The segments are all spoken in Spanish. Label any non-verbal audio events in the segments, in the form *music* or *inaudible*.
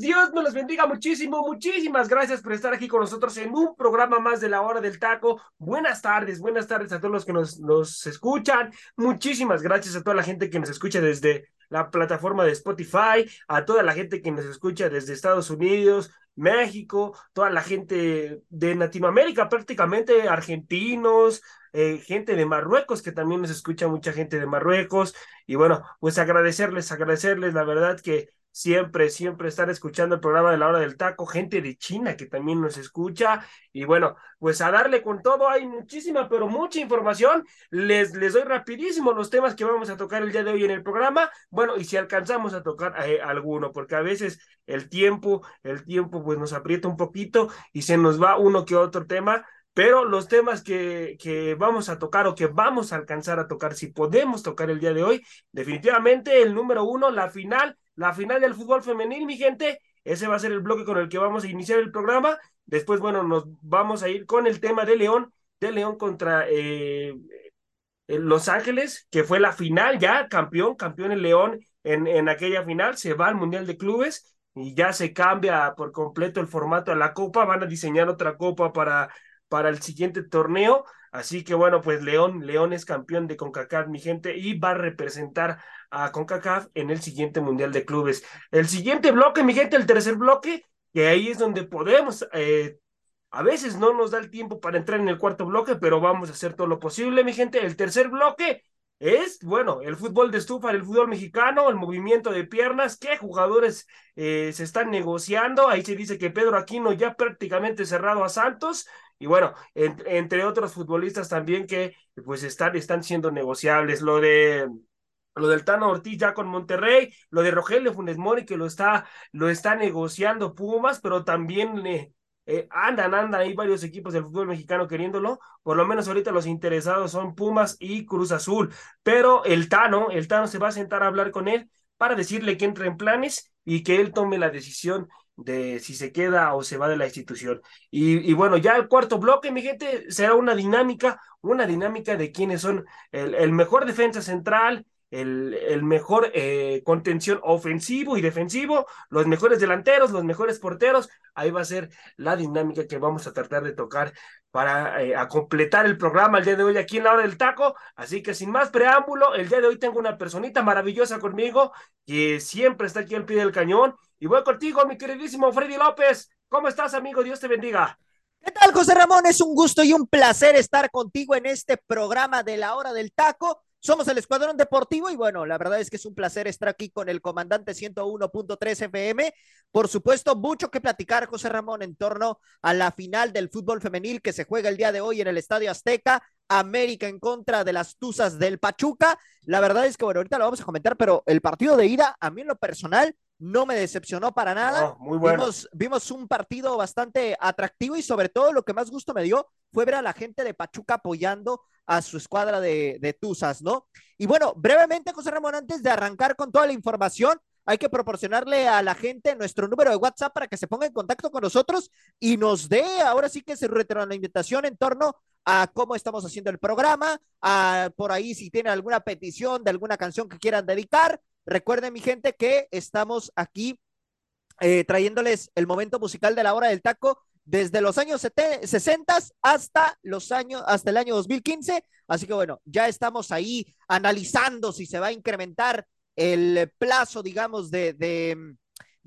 Dios nos los bendiga muchísimo. Muchísimas gracias por estar aquí con nosotros en un programa más de la hora del taco. Buenas tardes, buenas tardes a todos los que nos, nos escuchan. Muchísimas gracias a toda la gente que nos escucha desde la plataforma de Spotify, a toda la gente que nos escucha desde Estados Unidos, México, toda la gente de Latinoamérica, prácticamente argentinos, eh, gente de Marruecos, que también nos escucha mucha gente de Marruecos. Y bueno, pues agradecerles, agradecerles, la verdad que siempre, siempre estar escuchando el programa de la hora del taco, gente de China que también nos escucha. Y bueno, pues a darle con todo, hay muchísima, pero mucha información. Les, les doy rapidísimo los temas que vamos a tocar el día de hoy en el programa. Bueno, y si alcanzamos a tocar eh, alguno, porque a veces el tiempo, el tiempo pues nos aprieta un poquito y se nos va uno que otro tema. Pero los temas que, que vamos a tocar o que vamos a alcanzar a tocar, si podemos tocar el día de hoy, definitivamente el número uno, la final la final del fútbol femenil, mi gente. Ese va a ser el bloque con el que vamos a iniciar el programa. Después, bueno, nos vamos a ir con el tema de León, de León contra eh, Los Ángeles, que fue la final ya, campeón, campeón el León en, en aquella final, se va al Mundial de Clubes y ya se cambia por completo el formato a la copa, van a diseñar otra copa para, para el siguiente torneo. Así que bueno, pues León, León es campeón de CONCACAF, mi gente, y va a representar a CONCACAF en el siguiente Mundial de Clubes. El siguiente bloque, mi gente, el tercer bloque, que ahí es donde podemos, eh, a veces no nos da el tiempo para entrar en el cuarto bloque, pero vamos a hacer todo lo posible, mi gente. El tercer bloque es, bueno, el fútbol de estufa, el fútbol mexicano, el movimiento de piernas, qué jugadores eh, se están negociando. Ahí se dice que Pedro Aquino ya prácticamente cerrado a Santos. Y bueno, entre otros futbolistas también que pues están, están siendo negociables. Lo de lo del Tano Ortiz ya con Monterrey, lo de Rogelio Funes Mori que lo está, lo está negociando Pumas, pero también eh, eh, andan, andan ahí varios equipos del fútbol mexicano queriéndolo, por lo menos ahorita los interesados son Pumas y Cruz Azul, pero el Tano, el Tano se va a sentar a hablar con él para decirle que entre en planes y que él tome la decisión de si se queda o se va de la institución. Y, bueno, ya el cuarto bloque, mi gente, será una dinámica, una dinámica de quiénes son el mejor defensa central, el, mejor eh, contención ofensivo y defensivo, los mejores delanteros, los mejores porteros. Ahí va a ser la dinámica que vamos a tratar de tocar para eh, completar el programa el día de hoy aquí en la hora del taco. Así que sin más preámbulo, el día de hoy tengo una personita maravillosa conmigo que siempre está aquí al pie del cañón. Y voy contigo, mi queridísimo Freddy López. ¿Cómo estás, amigo? Dios te bendiga. ¿Qué tal, José Ramón? Es un gusto y un placer estar contigo en este programa de la hora del taco. Somos el Escuadrón Deportivo y bueno, la verdad es que es un placer estar aquí con el comandante 101.3 FM. Por supuesto, mucho que platicar, José Ramón, en torno a la final del fútbol femenil que se juega el día de hoy en el Estadio Azteca. América en contra de las Tuzas del Pachuca. La verdad es que, bueno, ahorita lo vamos a comentar, pero el partido de ida, a mí en lo personal, no me decepcionó para nada. muy bueno. vimos, vimos un partido bastante atractivo y sobre todo lo que más gusto me dio fue ver a la gente de Pachuca apoyando a su escuadra de, de Tuzas, ¿no? Y bueno, brevemente, José Ramón, antes de arrancar con toda la información, hay que proporcionarle a la gente nuestro número de WhatsApp para que se ponga en contacto con nosotros y nos dé, ahora sí que se invitación en torno a cómo estamos haciendo el programa, por ahí si tienen alguna petición de alguna canción que quieran dedicar. Recuerden, mi gente, que estamos aquí eh, trayéndoles el momento musical de la hora del taco desde los años 60 hasta los años, hasta el año 2015. Así que bueno, ya estamos ahí analizando si se va a incrementar el plazo, digamos, de, de,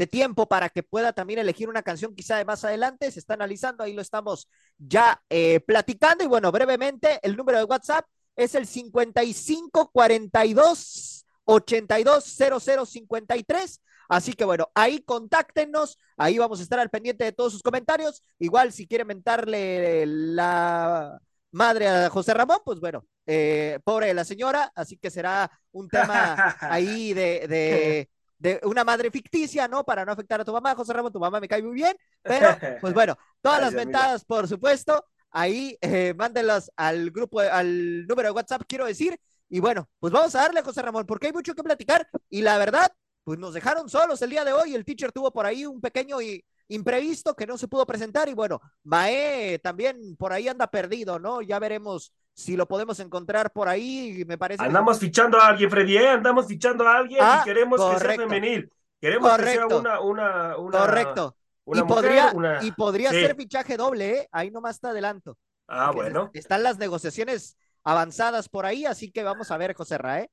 tiempo para que pueda también elegir una canción quizá de más adelante. Se está analizando, ahí lo estamos ya eh, platicando. Y bueno, brevemente, el número de WhatsApp es el 5542 820053 Así que bueno, ahí contáctenos, ahí vamos a estar al pendiente de todos sus comentarios. Igual si quieren mentarle la madre a José Ramón, pues bueno, eh, pobre de la señora, así que será un tema *laughs* ahí de, de, de, una madre ficticia, ¿no? Para no afectar a tu mamá, José Ramón, tu mamá me cae muy bien, pero *laughs* pues bueno, todas las ventadas, por supuesto, ahí eh, mándenlas al grupo, al número de WhatsApp, quiero decir, y bueno, pues vamos a darle, José Ramón, porque hay mucho que platicar, y la verdad, pues nos dejaron solos el día de hoy, el teacher tuvo por ahí un pequeño y imprevisto que no se pudo presentar y bueno, Mae también por ahí anda perdido, ¿no? Ya veremos si lo podemos encontrar por ahí, me parece. Andamos fichando a alguien, Freddy, ¿eh? andamos fichando a alguien y ah, queremos que sea femenil. Queremos que sea una, una, una Correcto. y, podría, y podría ser fichaje doble, ¿eh? Ahí nomás está adelanto. Ah, bueno. Están las negociaciones avanzadas por ahí, así que vamos a ver, José Ra,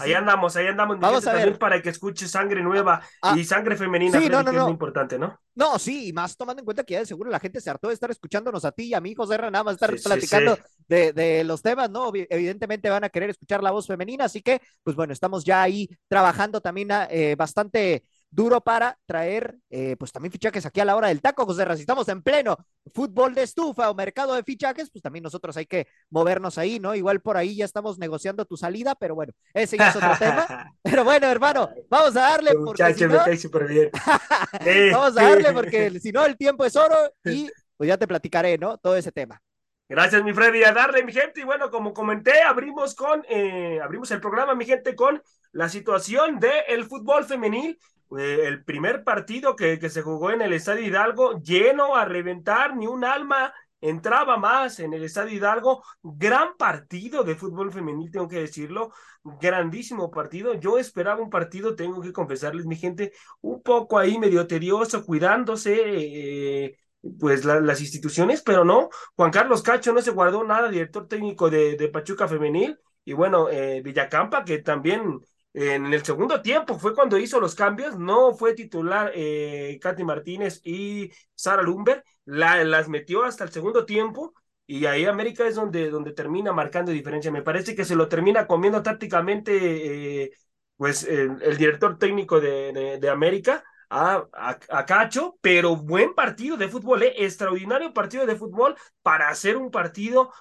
ahí andamos, ahí andamos. Vamos a ver. para que escuche sangre nueva ah, y sangre femenina, sí, no, no, que es muy importante, ¿no? No, sí, y más tomando en cuenta que ya de seguro la gente se hartó de estar escuchándonos a ti y a mí, José nada más estar platicando De, de, los temas, ¿no? Evidentemente van a querer escuchar la voz femenina, así que, pues bueno, estamos ya ahí trabajando también eh, bastante duro para traer, eh, pues también fichajes aquí a la hora del taco, José Si estamos en pleno fútbol de estufa o mercado de fichajes, pues también nosotros hay que movernos ahí, ¿no? Igual por ahí ya estamos negociando tu salida, pero bueno, ese ya es otro tema. *laughs* Pero bueno, hermano, vamos a darle. Porque si no... me súper bien. *laughs* vamos a darle porque si no el tiempo es oro y *laughs* pues ya te platicaré, ¿no? Todo ese tema. Gracias, mi Freddy, a darle, mi gente. Y bueno, como comenté, abrimos con, eh, abrimos el programa, mi gente, con la situación del el fútbol femenil eh, el primer partido que, que, se jugó en el Estadio Hidalgo, lleno a reventar, ni un alma entraba más en el Estadio Hidalgo. Gran partido de fútbol femenil, tengo que decirlo. Grandísimo partido. Yo esperaba un partido, tengo que confesarles, mi gente, un poco ahí medio tedioso, cuidándose. Eh, pues las instituciones, pero no, Juan Carlos Cacho no se guardó nada, director técnico de, de Pachuca Femenil, y bueno, eh, Villacampa, que también en el segundo tiempo fue cuando hizo los cambios, no fue titular eh, Katy Martínez y Sara Lumber, la, las metió hasta el segundo tiempo y ahí América es donde, donde termina marcando diferencia. Me parece que se lo termina comiendo tácticamente eh, pues el, director técnico de, de, América. A, a, Cacho, pero buen partido de fútbol, eh, extraordinario partido de fútbol para hacer un partido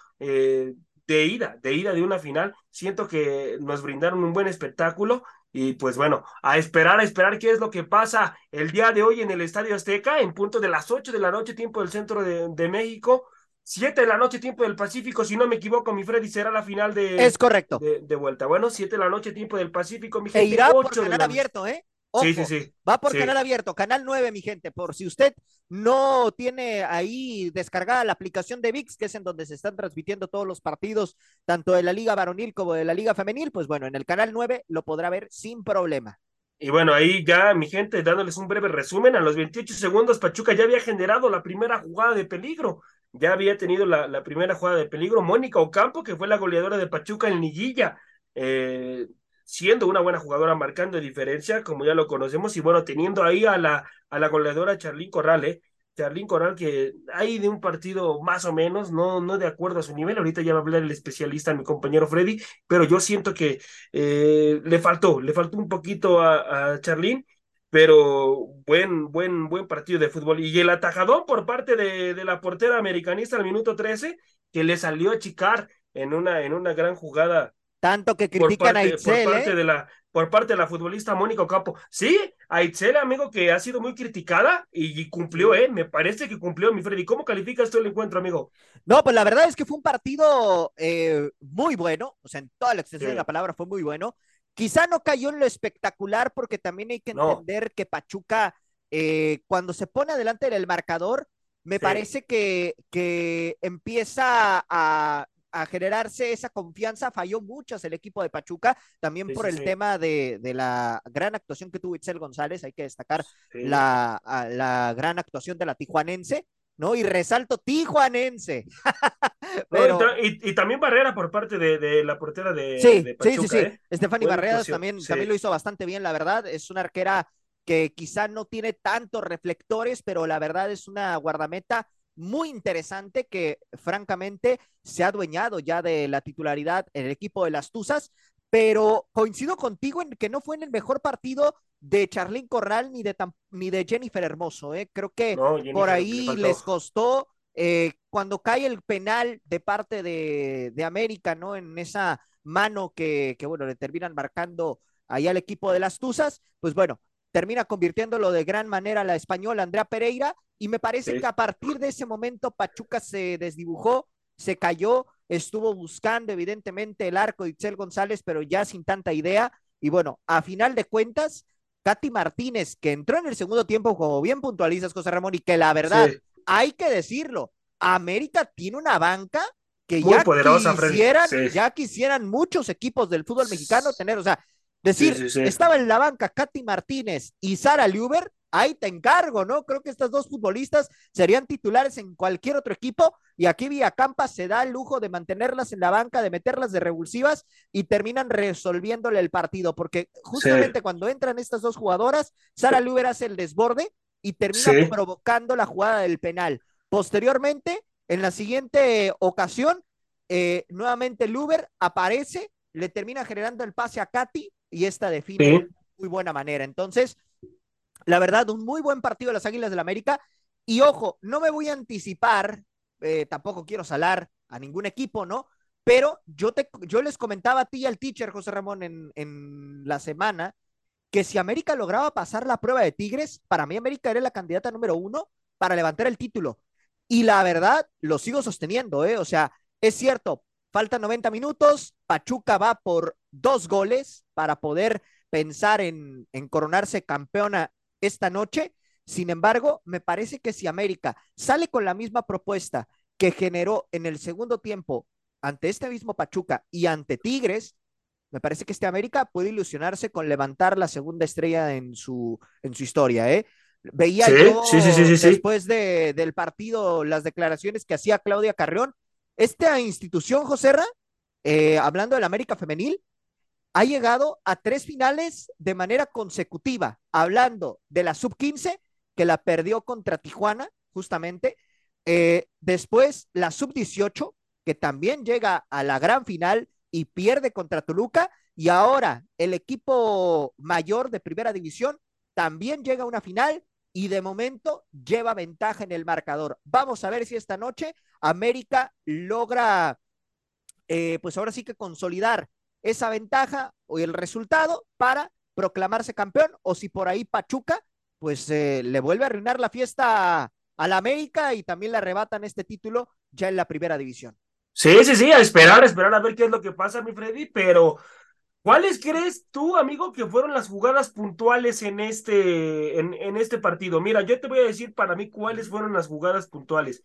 de ida, de ida de una final. Siento que nos brindaron un buen espectáculo y pues bueno, a esperar, a esperar qué es lo que pasa el día de hoy en el Estadio Azteca, en punto de las 8 de la noche, tiempo del centro de, México. 7 de la noche, tiempo del Pacífico, si no me equivoco, mi Freddy será la final de. Es correcto. De, vuelta. Bueno, 7 de la noche, tiempo del Pacífico, mi e gente. E irá por canal abierto, ¿eh? Sí, sí, sí. Va por canal abierto, canal 9, mi gente. Por si usted no tiene ahí descargada la aplicación de VIX, que es en donde se están transmitiendo todos los partidos, tanto de la Liga Varonil como de la Liga Femenil, pues bueno, en el canal 9 lo podrá ver sin problema. Y bueno, ahí ya, mi gente, dándoles un breve resumen, a los 28 segundos Pachuca ya había generado la primera jugada de peligro, ya había tenido la, la primera jugada de peligro, Mónica Ocampo, que fue la goleadora de Pachuca en liguilla, eh, siendo una buena jugadora, marcando diferencia, como ya lo conocemos, y bueno, teniendo ahí a la, a la goleadora Charlín Corral, ¿eh? Charlín Corral, que hay de un partido más o menos, no, no de acuerdo a su nivel. Ahorita ya va a hablar el especialista, mi compañero Freddy, pero yo siento que eh, le faltó, le faltó un poquito a, a Charlín, pero buen, buen, buen partido de fútbol. Y el atajadón por parte de, de la portera americanista al minuto 13, que le salió a chicar en una, en una gran jugada tanto que critican a Itzel, por parte ¿eh? de la por parte de la futbolista Mónica Ocampo. Sí, a Itzel, amigo, que ha sido muy criticada y, cumplió, ¿eh? Me parece que cumplió, mi Freddy. ¿Cómo calificas tú el encuentro, amigo? No, pues la verdad es que fue un partido eh, muy bueno, o sea, en toda la extensión de la palabra fue muy bueno. Quizá no cayó en lo espectacular porque también hay que entender que Pachuca, eh, cuando se pone adelante del marcador, me parece que, que empieza a a generarse esa confianza, falló muchas el equipo de Pachuca, también por el tema de, la gran actuación que tuvo Itzel González, hay que destacar la, la gran actuación de la tijuanense, ¿no? Y resalto tijuanense. *laughs* y, también Barrera por parte de, la portera de, sí, Pachuca. Sí, sí, sí. ¿eh? Barreras también, también lo hizo bastante bien, la verdad. Es una arquera que quizá no tiene tantos reflectores, pero la verdad es una guardameta muy interesante que francamente se ha adueñado ya de la titularidad en el equipo de las Tuzas, pero coincido contigo en que no fue en el mejor partido de Charlín Corral ni de, ni de Jennifer Hermoso, ¿eh? creo que por ahí les costó, eh, cuando cae el penal de parte de, de América, ¿no? En esa mano que, que, bueno, le terminan marcando ahí al equipo de las Tuzas, pues bueno, termina convirtiéndolo de gran manera la española Andrea Pereira y me parece que a partir de ese momento Pachuca se desdibujó, se cayó, estuvo buscando evidentemente el arco de Itzel González, pero ya sin tanta idea. Y bueno, a final de cuentas, Katy Martínez, que entró en el segundo tiempo, como bien puntualizas, José Ramón, y que la verdad, hay que decirlo, América tiene una banca que ya, quisieran, ya quisieran muchos equipos del fútbol mexicano tener, o sea, decir, estaba en la banca Katy Martínez y Sara Luber, ahí te encargo, ¿no? Creo que estas dos futbolistas serían titulares en cualquier otro equipo y aquí Villacampa se da el lujo de mantenerlas en la banca, de meterlas de revulsivas y terminan resolviéndole el partido, porque justamente cuando entran estas dos jugadoras, Sara Luber hace el desborde y termina provocando la jugada del penal. Posteriormente, en la siguiente ocasión, eh, nuevamente Luber aparece, le termina generando el pase a Katy y esta define de muy buena manera. Entonces, la verdad, un muy buen partido de las Águilas del la América. Y ojo, no me voy a anticipar, eh, tampoco quiero salar a ningún equipo, ¿no? Pero yo, te, yo les comentaba a ti y al teacher José Ramón en, en la semana que si América lograba pasar la prueba de Tigres, para mí América era la candidata número uno para levantar el título. Y la verdad, lo sigo sosteniendo, ¿eh? O sea, es cierto, faltan 90 minutos, Pachuca va por dos goles para poder pensar en, en coronarse campeona esta noche. Sin embargo, me parece que si América sale con la misma propuesta que generó en el segundo tiempo ante este mismo Pachuca y ante Tigres, me parece que este América puede ilusionarse con levantar la segunda estrella en su, en su historia, ¿eh? Veía yo después de, del partido las declaraciones que hacía Claudia Carrión. Esta institución, Joserra, eh, hablando del América Femenil, ha llegado a tres finales de manera consecutiva, hablando de la sub-15, que la perdió contra Tijuana, justamente. Eh, después, la sub-18, que también llega a la gran final y pierde contra Toluca. Y ahora, el equipo mayor de primera división también llega a una final y de momento lleva ventaja en el marcador. Vamos a ver si esta noche América logra, eh, pues ahora sí que consolidar esa ventaja o el resultado para proclamarse campeón o si por ahí Pachuca pues eh, le vuelve a arruinar la fiesta a la América y también le arrebatan este título ya en la primera división. Sí, sí, sí, a esperar, a esperar a ver qué es lo que pasa, mi Freddy, pero ¿cuáles crees tú, amigo, que fueron las jugadas puntuales en este, en, en este partido? Mira, yo te voy a decir para mí cuáles fueron las jugadas puntuales.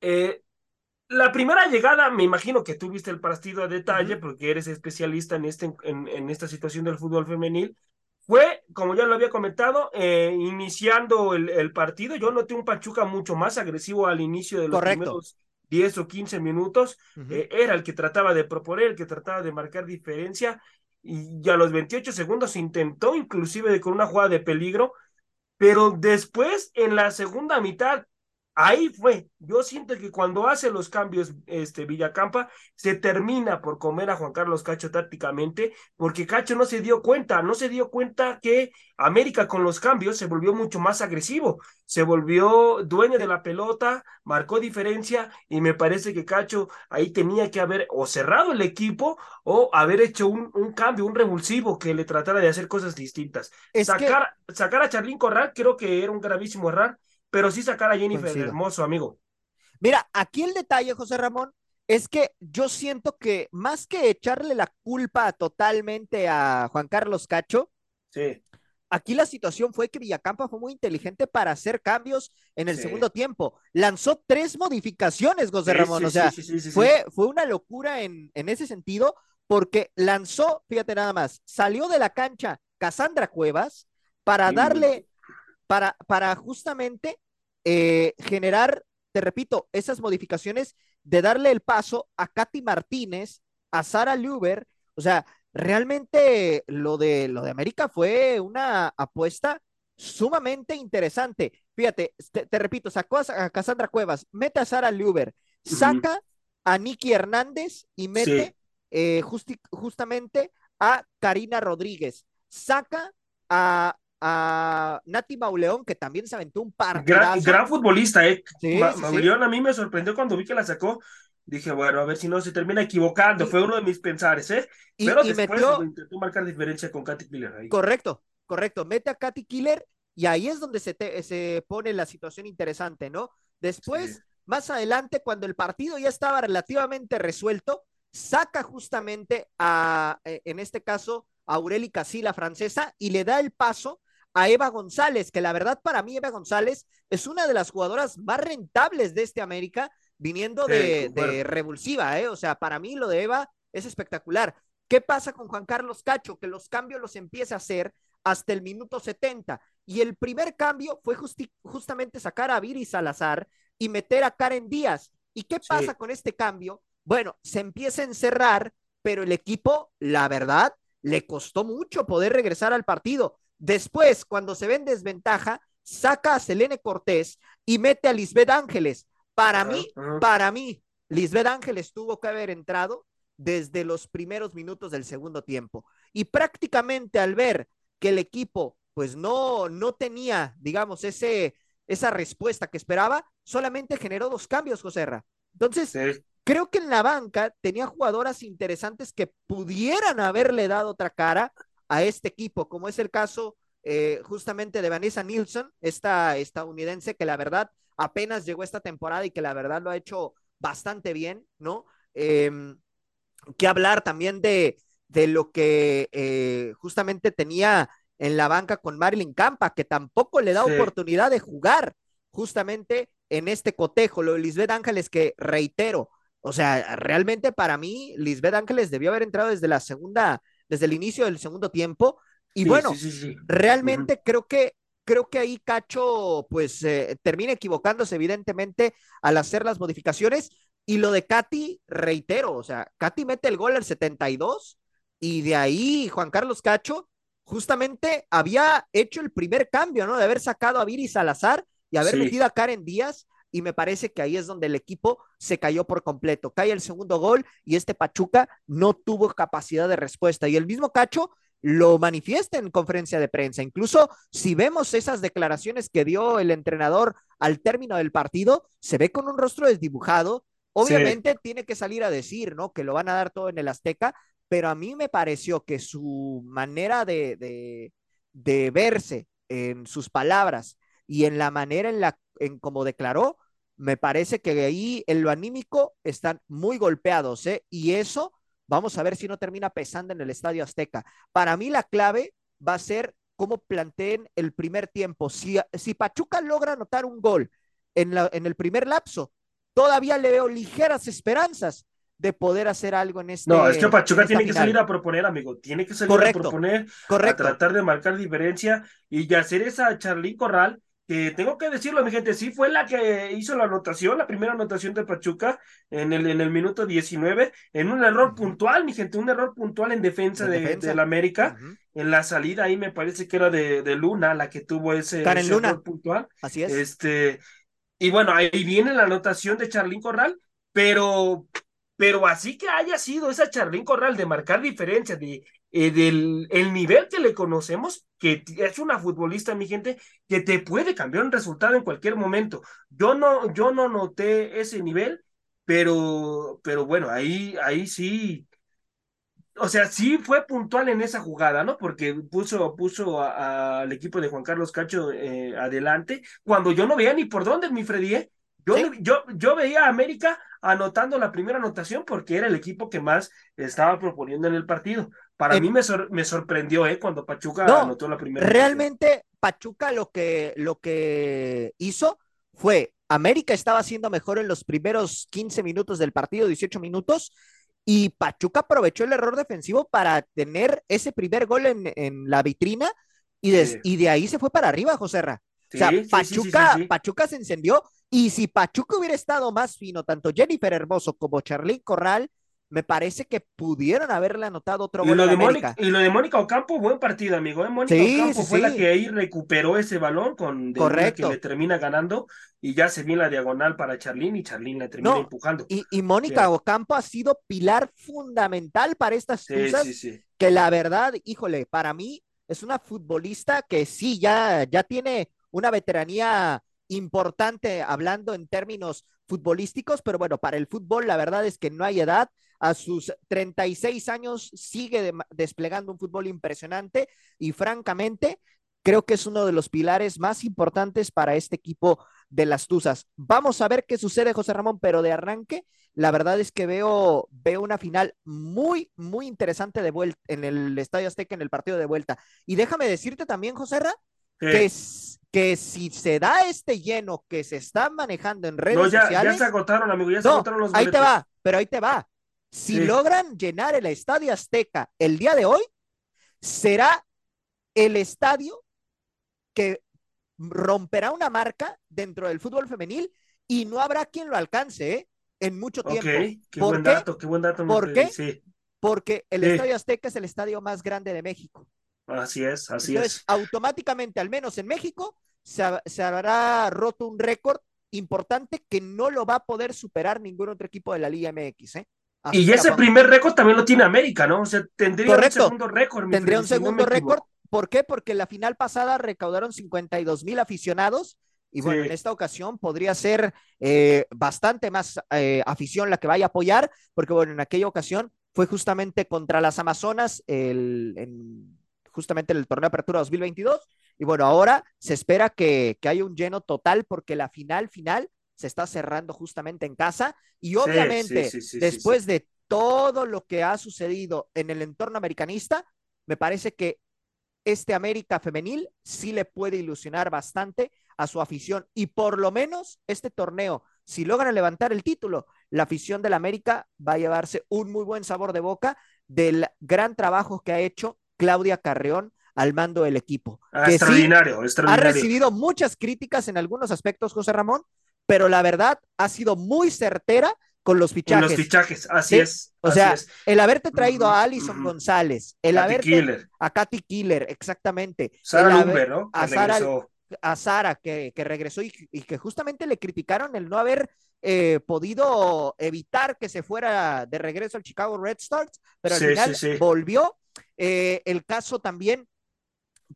Eh, la primera llegada, me imagino que tú viste el partido a detalle, porque eres especialista en, este, en, en, esta situación del fútbol femenil. Fue, como ya lo había comentado, eh, iniciando el, el, partido. Yo noté un Pachuca mucho más agresivo al inicio de los primeros 10 o 15 minutos. Uh -huh. eh, era el que trataba de proponer, el que trataba de marcar diferencia. Y a los 28 segundos intentó, inclusive con una jugada de peligro. Pero después, en la segunda mitad, Ahí fue. Yo siento que cuando hace los cambios este Villacampa se termina por comer a Juan Carlos Cacho tácticamente porque Cacho no se dio cuenta, no se dio cuenta que América con los cambios se volvió mucho más agresivo, se volvió dueño de la pelota, marcó diferencia y me parece que Cacho ahí tenía que haber o cerrado el equipo o haber hecho un, un cambio, un revulsivo que le tratara de hacer cosas distintas. Es sacar, que... sacar a Charlín Corral creo que era un gravísimo error pero sí sacar a Jennifer Coincido. hermoso, amigo. Mira, aquí el detalle, José Ramón, es que yo siento que más que echarle la culpa totalmente a Juan Carlos Cacho, sí. aquí la situación fue que Villacampa fue muy inteligente para hacer cambios en el sí. segundo tiempo. Lanzó tres modificaciones, José sí, Ramón, o sea, fue, fue una locura en, en ese sentido, porque lanzó, fíjate nada más, salió de la cancha Cassandra Cuevas para darle, para, para justamente eh, generar, te repito, esas modificaciones de darle el paso a Katy Martínez, a Sara Luber, o sea, realmente lo de, lo de América fue una apuesta sumamente interesante. Fíjate, te, te repito, sacó a, a, Cassandra Cuevas, mete a Sara Luber, saca uh -huh. a Nicky Hernández y mete sí. eh, justi justamente a Karina Rodríguez, saca a a Nati Mauleón, que también se aventó un par. Gran, gran futbolista, ¿eh? Mauleón a mí me sorprendió cuando vi que la sacó. Dije, bueno, a ver si no se termina equivocando. Fue uno de mis pensares, ¿eh? Pero después intentó marcar diferencia con Katy Killer. Ahí. Correcto, correcto. Mete a Katy Killer y ahí es donde se, se pone la situación interesante, ¿no? Después, más adelante, cuando el partido ya estaba relativamente resuelto, saca justamente a, eh, en este caso, a Aureli Casí, la francesa, y le da el paso a Eva González, que la verdad para mí Eva González es una de las jugadoras más rentables de este América, viniendo de, de, revulsiva, ¿eh? O sea, para mí lo de Eva es espectacular. ¿Qué pasa con Juan Carlos Cacho? Que los cambios los empieza a hacer hasta el minuto 70. Y el primer cambio fue justamente sacar a Viri Salazar y meter a Karen Díaz. ¿Y qué pasa con este cambio? Bueno, se empieza a encerrar, pero el equipo, la verdad, le costó mucho poder regresar al partido. Después, cuando se ve en desventaja, saca a Selene Cortés y mete a Lisbeth Ángeles. Para mí, para mí, Lisbeth Ángeles tuvo que haber entrado desde los primeros minutos del segundo tiempo. Y prácticamente al ver que el equipo pues no, no tenía, digamos, ese, esa respuesta que esperaba, solamente generó dos cambios, Joserra. Entonces, creo que en la banca tenía jugadoras interesantes que pudieran haberle dado otra cara a este equipo, como es el caso eh, justamente de Vanessa Nilsson, esta estadounidense que la verdad apenas llegó esta temporada y que la verdad lo ha hecho bastante bien, ¿no? Em, que hablar también de, de lo que eh, justamente tenía en la banca con Marilyn Campa, que tampoco le da oportunidad de jugar justamente en este cotejo. Lo de Lisbeth Ángeles, que reitero, o sea, realmente para mí, Lisbeth Ángeles debió haber entrado desde la segunda, desde el inicio del segundo tiempo. Y bueno, realmente creo que creo que ahí Cacho pues eh, termina equivocándose evidentemente al hacer las modificaciones y lo de Katy, reitero, o sea, Katy mete el gol al 72 y de ahí Juan Carlos Cacho justamente había hecho el primer cambio, ¿no? De haber sacado a Viri Salazar y haber metido a Karen Díaz y me parece que ahí es donde el equipo se cayó por completo. Cae el segundo gol y este Pachuca no tuvo capacidad de respuesta. Y el mismo Cacho lo manifiesta en conferencia de prensa. Incluso si vemos esas declaraciones que dio el entrenador al término del partido, se ve con un rostro desdibujado. Obviamente tiene que salir a decir, ¿no? Que lo van a dar todo en el Azteca, pero a mí me pareció que su manera de, de, verse en sus palabras y en la manera en la en como declaró, me parece que ahí en lo anímico están muy golpeados, ¿eh? Y eso Vamos a ver si no termina pesando en el Estadio Azteca. Para mí la clave va a ser cómo planteen el primer tiempo. Si, si Pachuca logra anotar un gol en, la, en el primer lapso, todavía le veo ligeras esperanzas de poder hacer algo en este. No, es que Pachuca tiene que salir a proponer, amigo. Tiene que salir a proponer, a tratar de marcar diferencia y ya hacer esa Charly Corral que tengo que decirlo, mi gente, sí fue la que hizo la anotación, la primera anotación de Pachuca en el, en el minuto 19, en un error puntual, mi gente, un error puntual en defensa de, la América. En la salida ahí me parece que era de, de Luna la que tuvo ese, error puntual. Así es. Este, y bueno, ahí viene la anotación de Charlín Corral, pero pero así que haya sido esa Charlín Corral de marcar diferencia, de eh, del el nivel que le conocemos, que es una futbolista, mi gente, que te puede cambiar un resultado en cualquier momento. Yo no, yo no noté ese nivel, pero, pero bueno, ahí, ahí sí. O sea, sí fue puntual en esa jugada, ¿no? Porque puso, puso al equipo de Juan Carlos Cacho eh, adelante, cuando yo no veía ni por dónde, mi Freddy, ¿eh? Yo, yo, yo veía a América anotando la primera anotación porque era el equipo que más estaba proponiendo en el partido. Para mí me, me, sorprendió ¿eh? cuando Pachuca anotó la primera. Realmente Pachuca lo que, lo que hizo fue, América estaba haciendo mejor en los primeros 15 minutos del partido, 18 minutos, y Pachuca aprovechó el error defensivo para tener ese primer gol en, en la vitrina y de, y de ahí se fue para arriba, Joserra. o sea, Pachuca, Pachuca se encendió y si Pachuca hubiera estado más fino, tanto Jennifer Hermoso como Charlín Corral, me parece que pudieron haberle anotado otro gol. Y lo, de Mónica, y lo de Mónica Ocampo, buen partido, amigo. ¿eh? Mónica Ocampo fue la que ahí recuperó ese balón con Correcto. que le termina ganando y ya se viene la diagonal para Charlín y Charlín le termina empujando. Y, y Mónica Ocampo ha sido pilar fundamental para estas cosas que la verdad, híjole, para mí es una futbolista que sí, ya, ya tiene una veteranía importante hablando en términos futbolísticos, pero bueno, para el fútbol la verdad es que no hay edad. A sus 36 años sigue desplegando un fútbol impresionante y francamente creo que es uno de los pilares más importantes para este equipo de las Tuzas. Vamos a ver qué sucede, José Ramón, pero de arranque, la verdad es que veo, veo una final muy, muy interesante de vuelta en el Estadio Azteca, en el partido de vuelta. Y déjame decirte también, José Ra, que, que si se da este lleno que se está manejando en redes no, ya, sociales. Ya se agotaron, amigo, ya se agotaron los boletos. Ahí te va, pero ahí te va. Si logran llenar el Estadio Azteca el día de hoy, será el estadio que romperá una marca dentro del fútbol femenil y no habrá quien lo alcance ¿eh? en mucho tiempo. Okay, qué buen dato, qué buen dato. ¿Por qué? Sí. Porque el Estadio Azteca es el estadio más grande de México. Así es, así Entonces, es. automáticamente, al menos en México, se, se habrá roto un récord importante que no lo va a poder superar ningún otro equipo de la Liga MX. ¿eh? Y ese primer récord también lo tiene América, ¿no? O sea, tendría un segundo récord. Tendría un segundo récord. ¿Por qué? Porque la final pasada recaudaron 52 mil aficionados y bueno, en esta ocasión podría ser eh, bastante más eh, afición la que vaya a apoyar, porque bueno, en aquella ocasión fue justamente contra las Amazonas, el, en, justamente en el torneo de apertura 2022. Y bueno, ahora se espera que, que haya un lleno total porque la final final se está cerrando justamente en casa y obviamente después de todo lo que ha sucedido en el entorno americanista, me parece que este América femenil sí le puede ilusionar bastante a su afición y por lo menos este torneo, si logran levantar el título, la afición del América va a llevarse un muy buen sabor de boca del gran trabajo que ha hecho Claudia Carreón al mando del equipo. Ah, extraordinario, extraordinario. Ha recibido muchas críticas en algunos aspectos, José Ramón, pero la verdad ha sido muy certera con los fichajes. Con los fichajes, así es. O sea, el haberte traído a Alison González, el haberte a Katy Killer, exactamente. Sara ¿no? A Sara, a Sara, que, que regresó y, que justamente le criticaron el no haber eh, podido evitar que se fuera de regreso al Chicago Red Stars, pero al final volvió. Eh, el caso también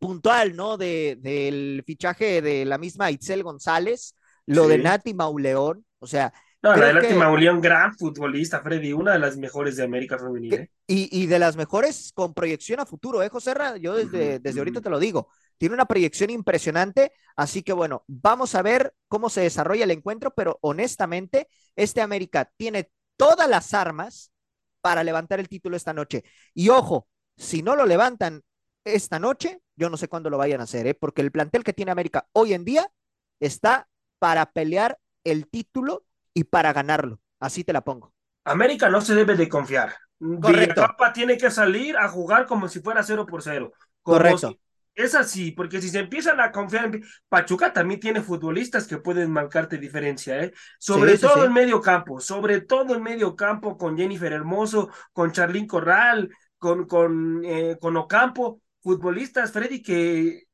puntual, ¿no? De, del fichaje de la misma Itzel González, lo de Nati Mauleón, o sea, no, la de Mauleón, gran futbolista, Freddy, una de las mejores de América Femenina. ¿eh? Y, y, de las mejores con proyección a futuro, ¿eh, José Yo desde, desde ahorita te lo digo. Tiene una proyección impresionante, así que bueno, vamos a ver cómo se desarrolla el encuentro, pero honestamente, este América tiene todas las armas para levantar el título esta noche. Y ojo, si no lo levantan esta noche, yo no sé cuándo lo vayan a hacer, ¿eh? porque el plantel que tiene América hoy en día está para pelear el título y para ganarlo. Así te la pongo. América no se debe de confiar. Correcto. Papa tiene que salir a jugar como si fuera cero por cero. Correcto. es así, porque si se empiezan a confiar en Pachuca también tiene futbolistas que pueden marcarte diferencia, ¿eh? Sobre todo en medio campo, sobre todo en medio campo con Jennifer Hermoso, con Charlín Corral, con, con, eh, con Ocampo, futbolistas, Freddy, que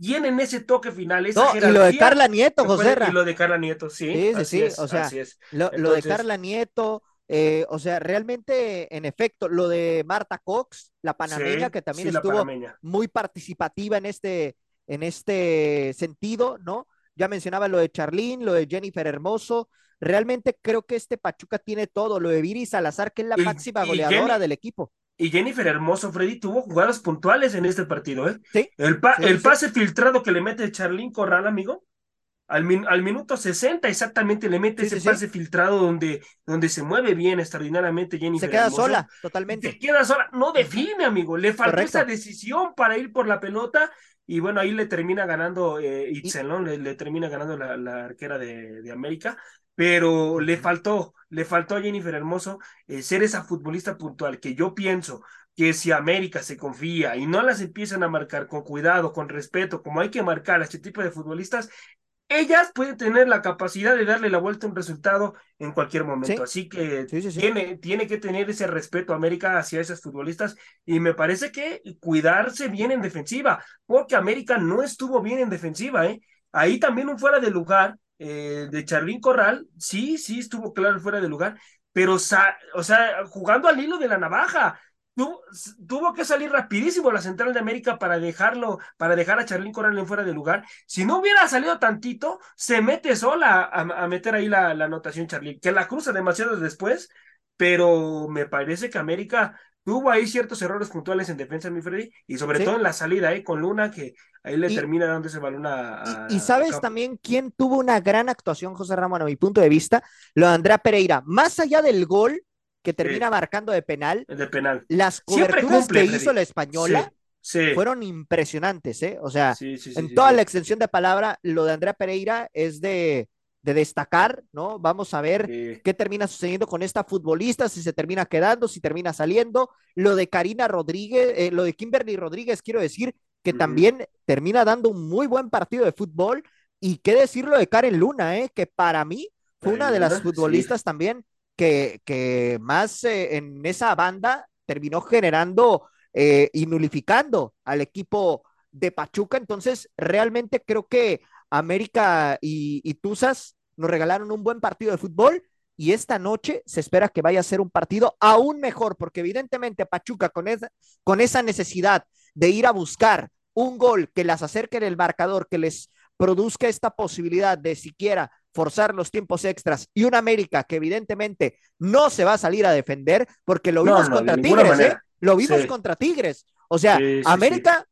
tienen ese toque final, esa no, Y lo de Carla Nieto, José. Y lo de Carla Nieto, sí. Sí, sí, sí. o sea, Lo, de Carla Nieto, eh, o sea, realmente, en efecto, lo de Marta Cox, la panameña, que también estuvo muy participativa en este, en este sentido, ¿no? Ya mencionaba lo de Charlín, lo de Jennifer Hermoso. Realmente creo que este Pachuca tiene todo. Lo de Viri Salazar, que es la máxima goleadora del equipo. Y Jennifer Hermoso, Freddy, tuvo jugadas puntuales en este partido, ¿eh? Sí. El, el pase filtrado que le mete Charlín Corral, amigo, al, al minuto 60 exactamente le mete ese pase filtrado donde, donde se mueve bien extraordinariamente Jennifer Se queda sola, totalmente. Se queda sola, no define, amigo, le faltó esa decisión para ir por la pelota y bueno, ahí le termina ganando eh, ¿no? Le, termina ganando la, la arquera de, de, América, pero le faltó, le faltó a Jennifer Hermoso eh, ser esa futbolista puntual que yo pienso que si América se confía y no las empiezan a marcar con cuidado, con respeto, como hay que marcar a este tipo de futbolistas, ellas pueden tener la capacidad de darle la vuelta a un resultado en cualquier momento. Así que tiene, tiene que tener ese respeto América hacia esas futbolistas y me parece que cuidarse bien en defensiva, porque América no estuvo bien en defensiva. ¿eh? Ahí también un fuera de lugar eh, de Charlín Corral, sí, sí estuvo claro fuera de lugar, pero, o sea, jugando al hilo de la navaja. tuvo, que salir rapidísimo la central de América para dejarlo, para dejar a Charlín Corral en fuera de lugar. Si no hubiera salido tantito, se mete sola a, meter ahí la, la anotación Charlín, que la cruza demasiado después, pero me parece que América tuvo ahí ciertos errores puntuales en defensa, mi Freddy, y sobre todo en la salida, ¿eh? con Luna, que ahí le termina dando ese balón a. y, sabes también quién tuvo una gran actuación, José Ramón, a mi punto de vista, lo de Andrea Pereira. Más allá del gol que termina marcando de penal, de penal. las coberturas que hizo la española. Fueron impresionantes, ¿eh? O sea, en toda la extensión de palabra, lo de Andrea Pereira es de, de destacar, ¿no? Vamos a ver qué termina sucediendo con esta futbolista, si se termina quedando, si termina saliendo. Lo de Karina Rodríguez, eh, lo de Kimberly Rodríguez, quiero decir que también termina dando un muy buen partido de fútbol. Y qué decirlo de Karen Luna, ¿eh? Que para mí fue una de las futbolistas también que, que más eh, en esa banda terminó generando eh, y nulificando al equipo de Pachuca. Entonces, realmente creo que América y, y Tuzas nos regalaron un buen partido de fútbol y esta noche se espera que vaya a ser un partido aún mejor, porque evidentemente Pachuca con esa, con esa necesidad de ir a buscar un gol que las acerque en el marcador, que les produzca esta posibilidad de siquiera forzar los tiempos extras y un América que evidentemente no se va a salir a defender porque lo vimos contra Tigres, ¿eh? Lo vimos contra Tigres. O sea, América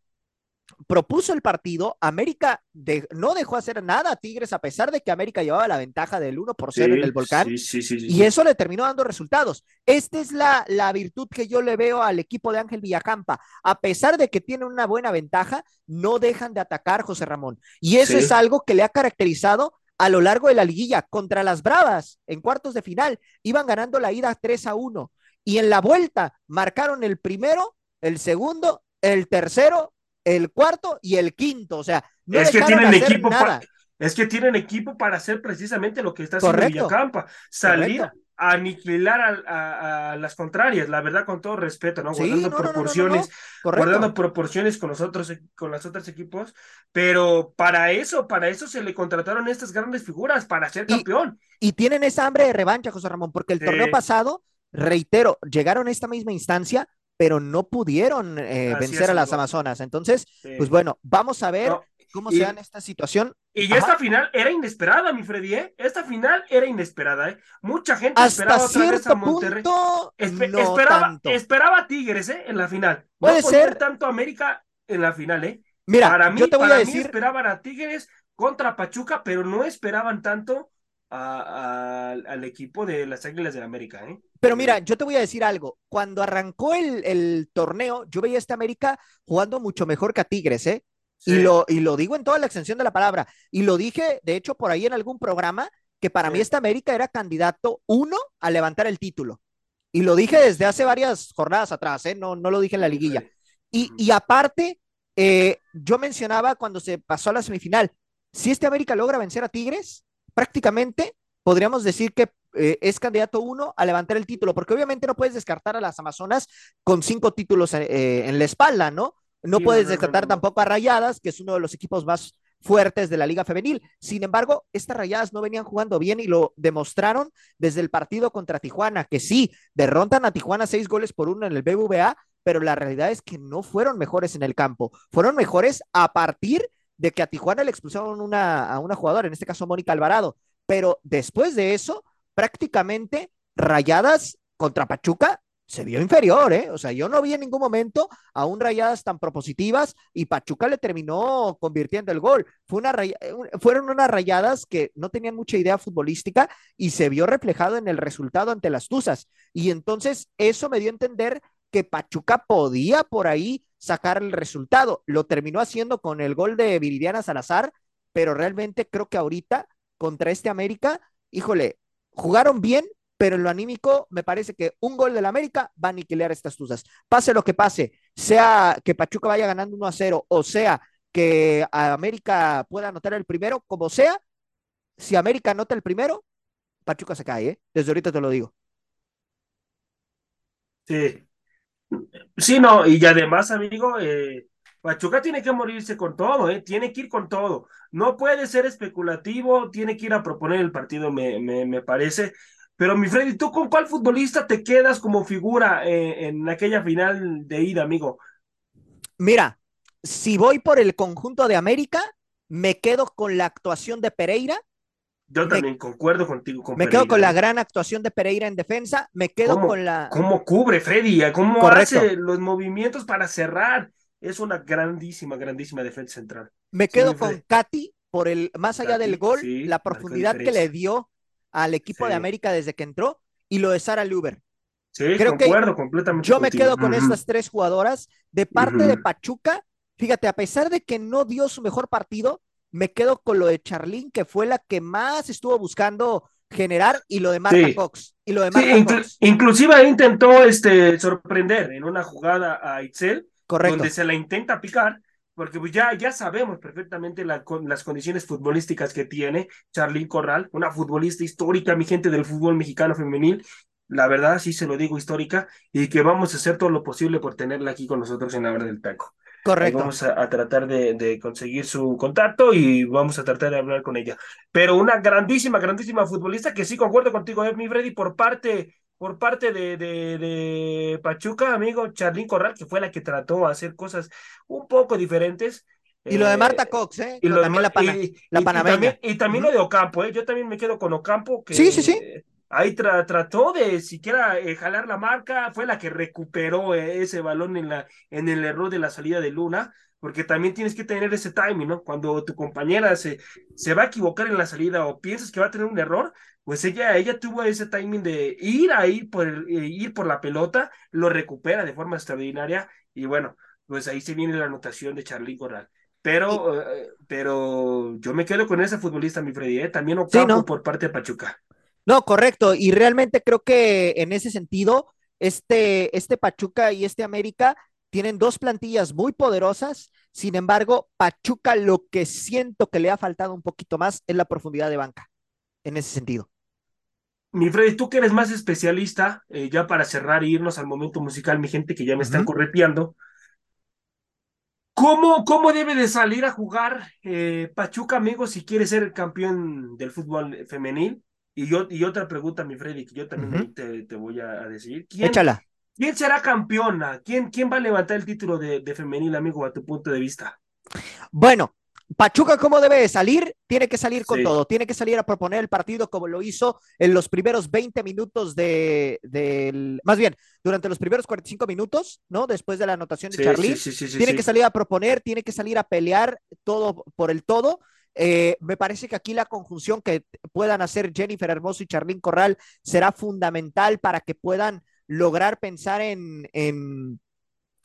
propuso el partido, América no dejó hacer nada a Tigres a pesar de que América llevaba la ventaja del 1 por 0 en el volcán y eso le terminó dando resultados. Esta es la, la virtud que yo le veo al equipo de Ángel Villacampa. A pesar de que tiene una buena ventaja, no dejan de atacar José Ramón. Y eso es algo que le ha caracterizado a lo largo de la liguilla contra las Bravas en cuartos de final. Iban ganando la ida 3 a 1 y en la vuelta marcaron el primero, el segundo, el tercero el cuarto y el quinto. O sea, no es que tienen equipo Para, es que tienen equipo para hacer precisamente lo que está haciendo Villacampa, salir a aniquilar a, las contrarias, la verdad, con todo respeto, ¿no? guardando proporciones, guardando proporciones con los otros, con los otros equipos, pero para eso, para eso se le contrataron estas grandes figuras, para ser campeón. Y tienen esa hambre de revancha, José Ramón, porque el torneo pasado, reitero, llegaron a esta misma instancia, pero no pudieron eh, vencer a las Amazonas. Entonces, pues bueno, vamos a ver cómo se dan esta situación. Y esta final era inesperada, mi Freddy, ¿eh? Esta final era inesperada, ¿eh? Mucha gente esperaba otra vez a Monterrey. esperaba, esperaba Tigres, ¿eh? En la final. Puede ser. tanto América en la final, ¿eh? Mira, para mí, yo te voy a decir... esperaban a Tigres contra Pachuca, pero no esperaban tanto al equipo de las Águilas de América. ¿eh? Pero mira, yo te voy a decir algo. Cuando arrancó el, torneo, yo veía a esta América jugando mucho mejor que a Tigres, ¿eh? Y, lo, y lo digo en toda la extensión de la palabra. Y lo dije, de hecho, por ahí en algún programa, que para mí esta América era candidato uno a levantar el título. Y lo dije desde hace varias jornadas atrás, ¿eh? No, no lo dije en la liguilla. Y, y aparte, eh, yo mencionaba cuando se pasó a la semifinal, si este América logra vencer a Tigres, prácticamente podríamos decir que eh, es candidato uno a levantar el título, porque obviamente no puedes descartar a las Amazonas con cinco títulos eh, en la espalda, ¿no? No puedes descartar tampoco a Rayadas, que es uno de los equipos más fuertes de la Liga Femenil. Sin embargo, estas Rayadas no venían jugando bien y lo demostraron desde el partido contra Tijuana, que sí, derrotan a Tijuana seis goles por uno en el BBVA, pero la realidad es que no fueron mejores en el campo, fueron mejores a partir de que a Tijuana le expulsaron una, a una jugadora, en este caso Mónica Alvarado, pero después de eso, prácticamente Rayadas contra Pachuca se vio inferior, ¿eh? O sea, yo no vi en ningún momento a un Rayadas tan propositivas y Pachuca le terminó convirtiendo el gol. Fue una fueron unas Rayadas que no tenían mucha idea futbolística y se vio reflejado en el resultado ante las Tuzas. Y entonces eso me dio a entender que Pachuca podía por ahí sacar el resultado. Lo terminó haciendo con el gol de Viridiana Salazar, pero realmente creo que ahorita contra este América, híjole, jugaron bien, pero en lo anímico me parece que un gol del América va a aniquilar estas tuzas. Pase lo que pase, sea que Pachuca vaya ganando 1 a 0 o sea que América pueda anotar el primero, como sea, si América anota el primero, Pachuca se cae, ¿eh? Desde ahorita te lo digo. Sí, Sí, no, y además, amigo, eh, Pachuca tiene que morirse con todo, eh, tiene que ir con todo. No puede ser especulativo, tiene que ir a proponer el partido, me, me, me parece. Pero mi Freddy, ¿tú con cuál futbolista te quedas como figura eh, en aquella final de ida, amigo? Mira, si voy por el conjunto de América, me quedo con la actuación de Pereira. Yo también concuerdo contigo. me quedo con la gran actuación de Pereira en defensa. Me quedo con la. ¿Cómo cubre Freddy? ¿Cómo hace los movimientos para cerrar? Es una grandísima, grandísima defensa central. Me quedo con Katy por el, más allá del gol, la profundidad que le dio al equipo de América desde que entró y lo de Sara Luber. Sí, Creo concuerdo completamente. Yo me quedo con estas tres jugadoras. De parte de Pachuca, fíjate, a pesar de que no dio su mejor partido, me quedo con lo de Charlín, que fue la que más estuvo buscando generar, y lo de Marta Cox. Y lo de Marta Inclusive intentó este, sorprender en una jugada a Itzel, donde se la intenta picar, porque pues ya, ya sabemos perfectamente las condiciones futbolísticas que tiene Charlín Corral, una futbolista histórica, mi gente del fútbol mexicano femenil, la verdad sí se lo digo histórica, y que vamos a hacer todo lo posible por tenerla aquí con nosotros en la hora del taco. Correcto. vamos a, tratar de, de, conseguir su contacto y vamos a tratar de hablar con ella. Pero una grandísima, grandísima futbolista que sí concuerdo contigo, eh, mi Freddy, por parte por parte de, de, Pachuca, amigo, Charlín Corral, que fue la que trató de hacer cosas un poco diferentes. Y lo de Marta eh, Cox, ¿eh? Y lo también la, la panameña. Y también, lo de Ocampo, ¿eh? Yo también me quedo con Ocampo. Que, sí, sí, sí. Ahí trató de siquiera eh, jalar la marca, fue la que recuperó eh, ese balón en, la, en el error de la salida de Luna, porque también tienes que tener ese timing, ¿no? Cuando tu compañera se, se va a equivocar en la salida o piensas que va a tener un error, pues ella, ella tuvo ese timing de ir a ir por, eh, ir por la pelota, lo recupera de forma extraordinaria y bueno, pues ahí se viene la anotación de Charly Corral. Pero, pero yo me quedo con esa futbolista, mi Freddy, ¿eh? también Ocampo por parte de Pachuca. No, correcto, y realmente creo que en ese sentido, este, este Pachuca y este América tienen dos plantillas muy poderosas, sin embargo, Pachuca lo que siento que le ha faltado un poquito más es la profundidad de banca, en ese sentido. Mi Freddy, tú que eres más especialista, eh, ya para cerrar e irnos al momento musical, mi gente que ya me están correteando, ¿cómo, ¿cómo debe de salir a jugar eh, Pachuca, amigo, si quiere ser el campeón del fútbol femenil? Y, yo, y otra pregunta, mi Freddy, que yo también te, te, voy a, decir. ¿Quién, Échala. ¿Quién será campeona? ¿Quién, ¿Quién va a levantar el título de, de femenil, amigo, a tu punto de vista? Bueno, Pachuca, ¿cómo debe salir? Tiene que salir con todo, tiene que salir a proponer el partido como lo hizo en los primeros 20 minutos de, del, más bien, durante los primeros 45 minutos, ¿no? Después de la anotación de Charly, tiene que salir a proponer, tiene que salir a pelear todo por el todo. Eh, me parece que aquí la conjunción que puedan hacer Jennifer Hermoso y Charlín Corral será fundamental para que puedan lograr pensar en,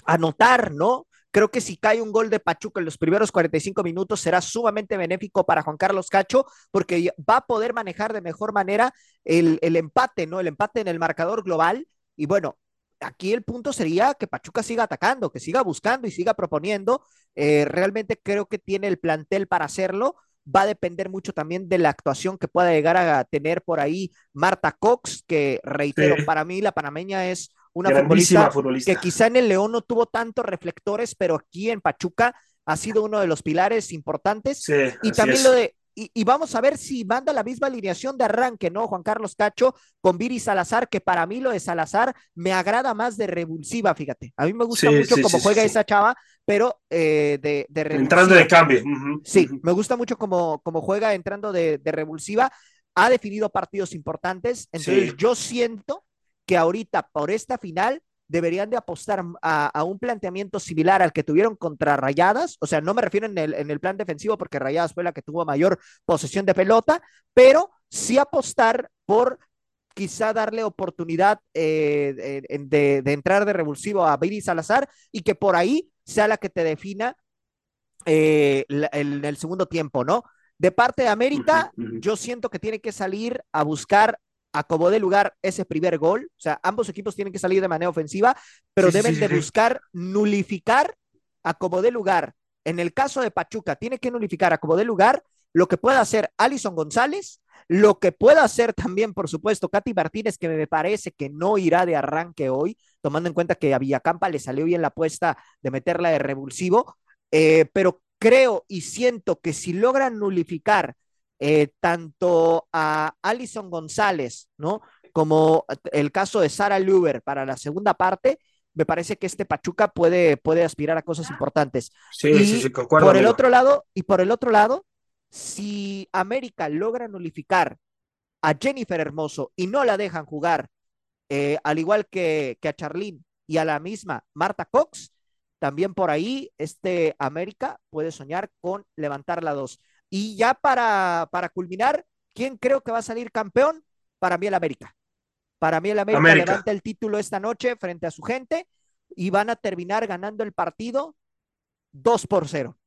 anotar, ¿no? Creo que si cae un gol de Pachuca en los primeros 45 minutos será sumamente benéfico para Juan Carlos Cacho porque va a poder manejar de mejor manera el, empate, ¿no? El empate en el marcador global. Y bueno, aquí el punto sería que Pachuca siga atacando, que siga buscando y siga proponiendo. Eh, realmente creo que tiene el plantel para hacerlo. Va a depender mucho también de la actuación que pueda llegar a tener por ahí Marta Cox, que reitero, para mí la panameña es una futbolista, que quizá en el León no tuvo tantos reflectores, pero aquí en Pachuca ha sido uno de los pilares importantes. y también lo de, y, vamos a ver si manda la misma alineación de arranque, ¿no? Juan Carlos Cacho con Viri Salazar, que para mí lo de Salazar me agrada más de revulsiva, fíjate. A mí me gusta mucho cómo juega esa chava, pero eh, de, de Entrando de cambio. sí, me gusta mucho cómo, cómo juega entrando de, de, revulsiva. Ha definido partidos importantes, entonces yo siento que ahorita por esta final deberían de apostar a, un planteamiento similar al que tuvieron contra Rayadas, o sea, no me refiero en el, en el plan defensivo porque Rayadas fue la que tuvo mayor posesión de pelota, pero sí apostar por quizá darle oportunidad eh, de, entrar de revulsivo a Billy Salazar y que por ahí sea la que te defina eh, en el segundo tiempo, ¿no? De parte de América, yo siento que tiene que salir a buscar acomode lugar ese primer gol. O sea, ambos equipos tienen que salir de manera ofensiva, pero deben de buscar nulificar a como lugar. En el caso de Pachuca, tiene que nulificar a como lugar lo que pueda hacer Alison González, lo que pueda hacer también, por supuesto, Katy Martínez, que me parece que no irá de arranque hoy, tomando en cuenta que a Villacampa le salió bien la apuesta de meterla de revulsivo, eh, pero creo y siento que si logran nulificar eh, tanto a Alison González, ¿no? como el caso de Sara Luber para la segunda parte, me parece que este Pachuca puede, puede aspirar a cosas importantes. Sí, sí, sí, concuerdo. Por el otro lado, y por el otro lado, si América logra nulificar a Jennifer Hermoso y no la dejan jugar, eh, al igual que, que a Charlene y a la misma Marta Cox, también por ahí este América puede soñar con levantar la dos. Y ya para, para culminar, ¿quién creo que va a salir campeón? Para mí el América. Para mí el América, levanta el título esta noche frente a su gente y van a terminar ganando el partido 2 por 0.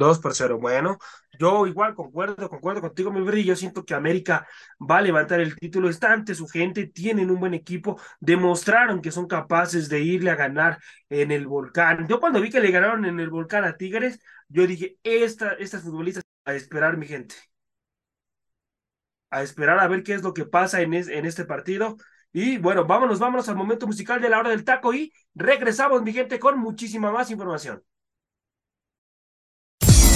2 por 0. Bueno, yo igual concuerdo, concuerdo contigo, mi brillo. Siento que América va a levantar el título. Está ante su gente, tienen un buen equipo, demostraron que son capaces de irle a ganar en el volcán. Yo cuando vi que le ganaron en el volcán a Tigres, yo dije, esta, estas futbolistas a esperar, mi gente a esperar a ver qué es lo que pasa en, en este partido. Y bueno, vámonos, vámonos al momento musical de la hora del taco y regresamos, mi gente, con muchísima más información.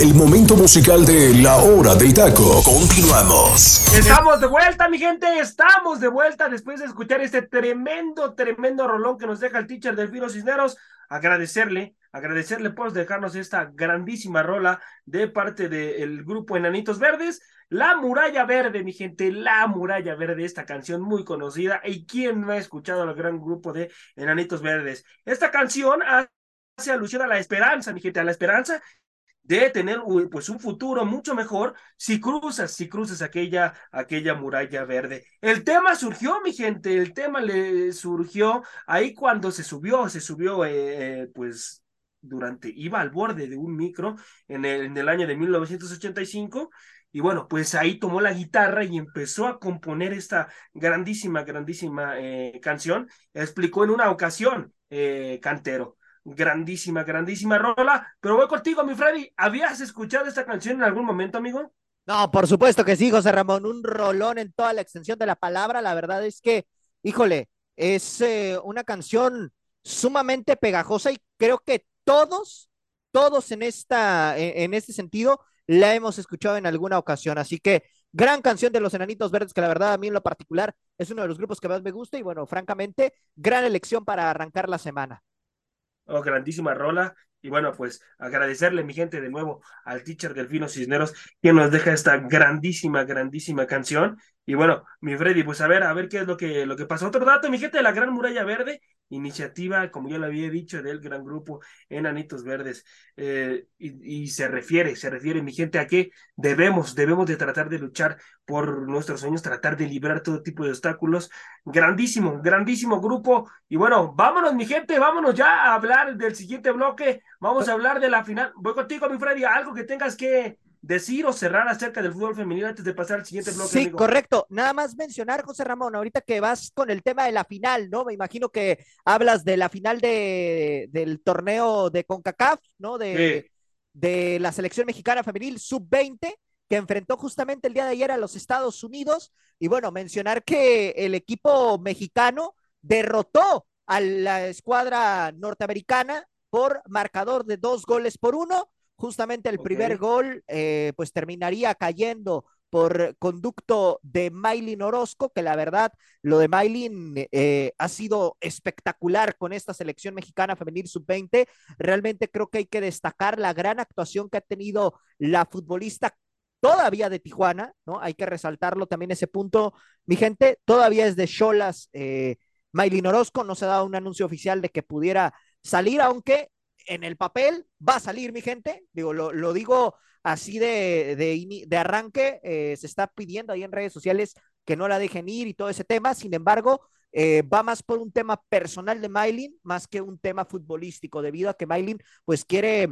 El momento musical de La Hora del Taco. Continuamos. Estamos de vuelta, mi gente. Estamos de vuelta después de escuchar este tremendo, tremendo rolón que nos deja el teacher Delfino Cisneros. Agradecerle, agradecerle por dejarnos esta grandísima rola de parte del grupo Enanitos Verdes. La Muralla Verde, mi gente, La Muralla Verde, esta canción muy conocida. ¿Y quién no ha escuchado al gran grupo de Enanitos Verdes? Esta canción hace alusión a la esperanza, mi gente, a la esperanza de tener pues un futuro mucho mejor si cruzas, si cruzas aquella, aquella muralla verde. El tema surgió, mi gente, el tema le surgió ahí cuando se subió, se subió eh, eh, pues durante, iba al borde de un micro en el, en el año de 1985 y bueno, pues ahí tomó la guitarra y empezó a componer esta grandísima, grandísima eh, canción. Explicó en una ocasión, Cantero, grandísima, grandísima rola. Pero voy contigo, mi Freddy. ¿Habías escuchado esta canción en algún momento, amigo? No, por supuesto que sí, José Ramón. Un rolón en toda la extensión de la palabra. La verdad es que, híjole, es eh, una canción sumamente pegajosa y creo que todos, todos en esta, en este sentido, la hemos escuchado en alguna ocasión. Así que gran canción de los Enanitos Verdes, que la verdad a mí en lo particular es uno de los grupos que más me gusta y bueno, francamente, gran elección para arrancar la semana. Oh, grandísima rola. Y bueno, pues agradecerle, mi gente, de nuevo al teacher Delfino Cisneros, quien nos deja esta grandísima, grandísima canción. Y bueno, mi Freddy, pues a ver, a ver qué es lo que, lo que pasó. Otro dato, mi gente de la Gran Muralla Verde, iniciativa, como yo le había dicho, del gran grupo Enanitos Verdes. Eh, y, se refiere, se refiere, mi gente, a que debemos, debemos de tratar de luchar por nuestros sueños, tratar de librar todo tipo de obstáculos. Grandísimo, grandísimo grupo. Y bueno, vámonos, mi gente, vámonos ya a hablar del siguiente bloque. Vamos a hablar de la final. Voy contigo, mi Freddy, algo que tengas que decir o cerrar acerca del fútbol femenino antes de pasar al siguiente bloque. Sí, correcto. Nada más mencionar, José Ramón, ahorita que vas con el tema de la final, ¿no? Me imagino que hablas de la final de, del torneo de CONCACAF, ¿no? De, de la selección mexicana femenil sub-20 que enfrentó justamente el día de ayer a los Estados Unidos. Y bueno, mencionar que el equipo mexicano derrotó a la escuadra norteamericana por marcador de dos goles por uno Justamente el primer gol, eh, pues terminaría cayendo por conducto de Maylin Orozco, que la verdad, lo de Maylin eh, ha sido espectacular con esta selección mexicana femenil sub-20. Realmente creo que hay que destacar la gran actuación que ha tenido la futbolista todavía de Tijuana, ¿no? Hay que resaltarlo también ese punto. Mi gente, todavía es de Cholas. Eh, Maylin Orozco no se ha dado un anuncio oficial de que pudiera salir, aunque en el papel va a salir, mi gente. Digo, lo, digo así de, de, arranque. Eh, se está pidiendo ahí en redes sociales que no la dejen ir y todo ese tema. Sin embargo, eh, va más por un tema personal de Maylin, más que un tema futbolístico, debido a que Maylin pues quiere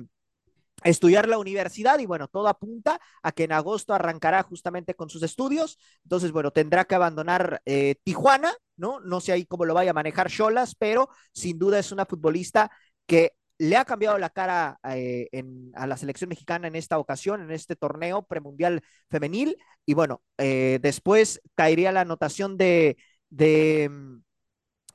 estudiar la universidad y bueno, todo apunta a que en agosto arrancará justamente con sus estudios. Entonces, bueno, tendrá que abandonar eh, Tijuana, ¿no? No sé ahí cómo lo vaya a manejar Cholas, pero sin duda es una futbolista que le ha cambiado la cara eh, a la selección mexicana en esta ocasión, en este torneo premundial femenil. Y bueno, eh, después caería la anotación de, mm,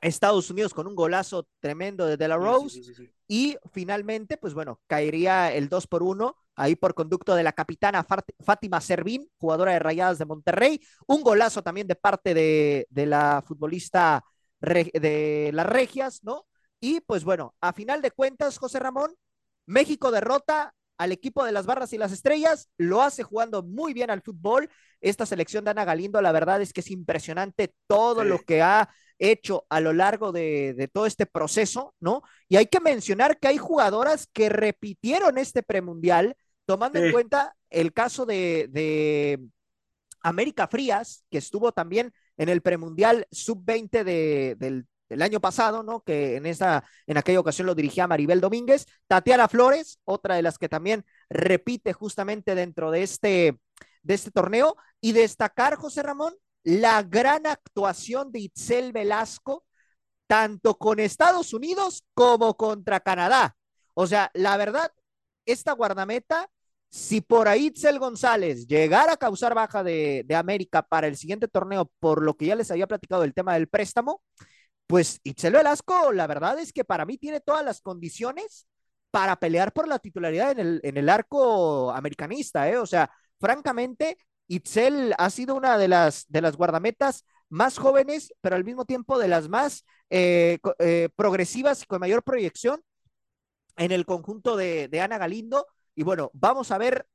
Estados Unidos con un golazo tremendo de De La Rose. y finalmente, pues bueno, caería el 2 por 1 ahí por conducto de la capitana Fátima Servín, jugadora de Rayadas de Monterrey. Un golazo también de parte de, de la futbolista de las Regias, ¿no? Y pues bueno, a final de cuentas, José Ramón, México derrota al equipo de las barras y las estrellas, lo hace jugando muy bien al fútbol. Esta selección de Ana Galindo, la verdad es que es impresionante todo lo que ha hecho a lo largo de, todo este proceso, ¿no? Y hay que mencionar que hay jugadoras que repitieron este premundial, tomando en cuenta el caso de, de América Frías, que estuvo también en el premundial sub-20 de, del el año pasado, ¿no? Que en esa, en aquella ocasión lo dirigía Maribel Domínguez, Tatiana Flores, otra de las que también repite justamente dentro de este, de este torneo, y destacar, José Ramón, la gran actuación de Itzel Velasco, tanto con Estados Unidos como contra Canadá. O sea, la verdad, esta guardameta, si por ahí Itzel González llegara a causar baja de, de América para el siguiente torneo, por lo que ya les había platicado el tema del préstamo, pues Itzel Velasco, la verdad es que para mí tiene todas las condiciones para pelear por la titularidad en el, en el arco americanista, ¿eh? O sea, francamente, Itzel ha sido una de las, de las guardametas más jóvenes, pero al mismo tiempo de las más eh, eh, progresivas y con mayor proyección en el conjunto de, de Ana Galindo. Y bueno, vamos a ver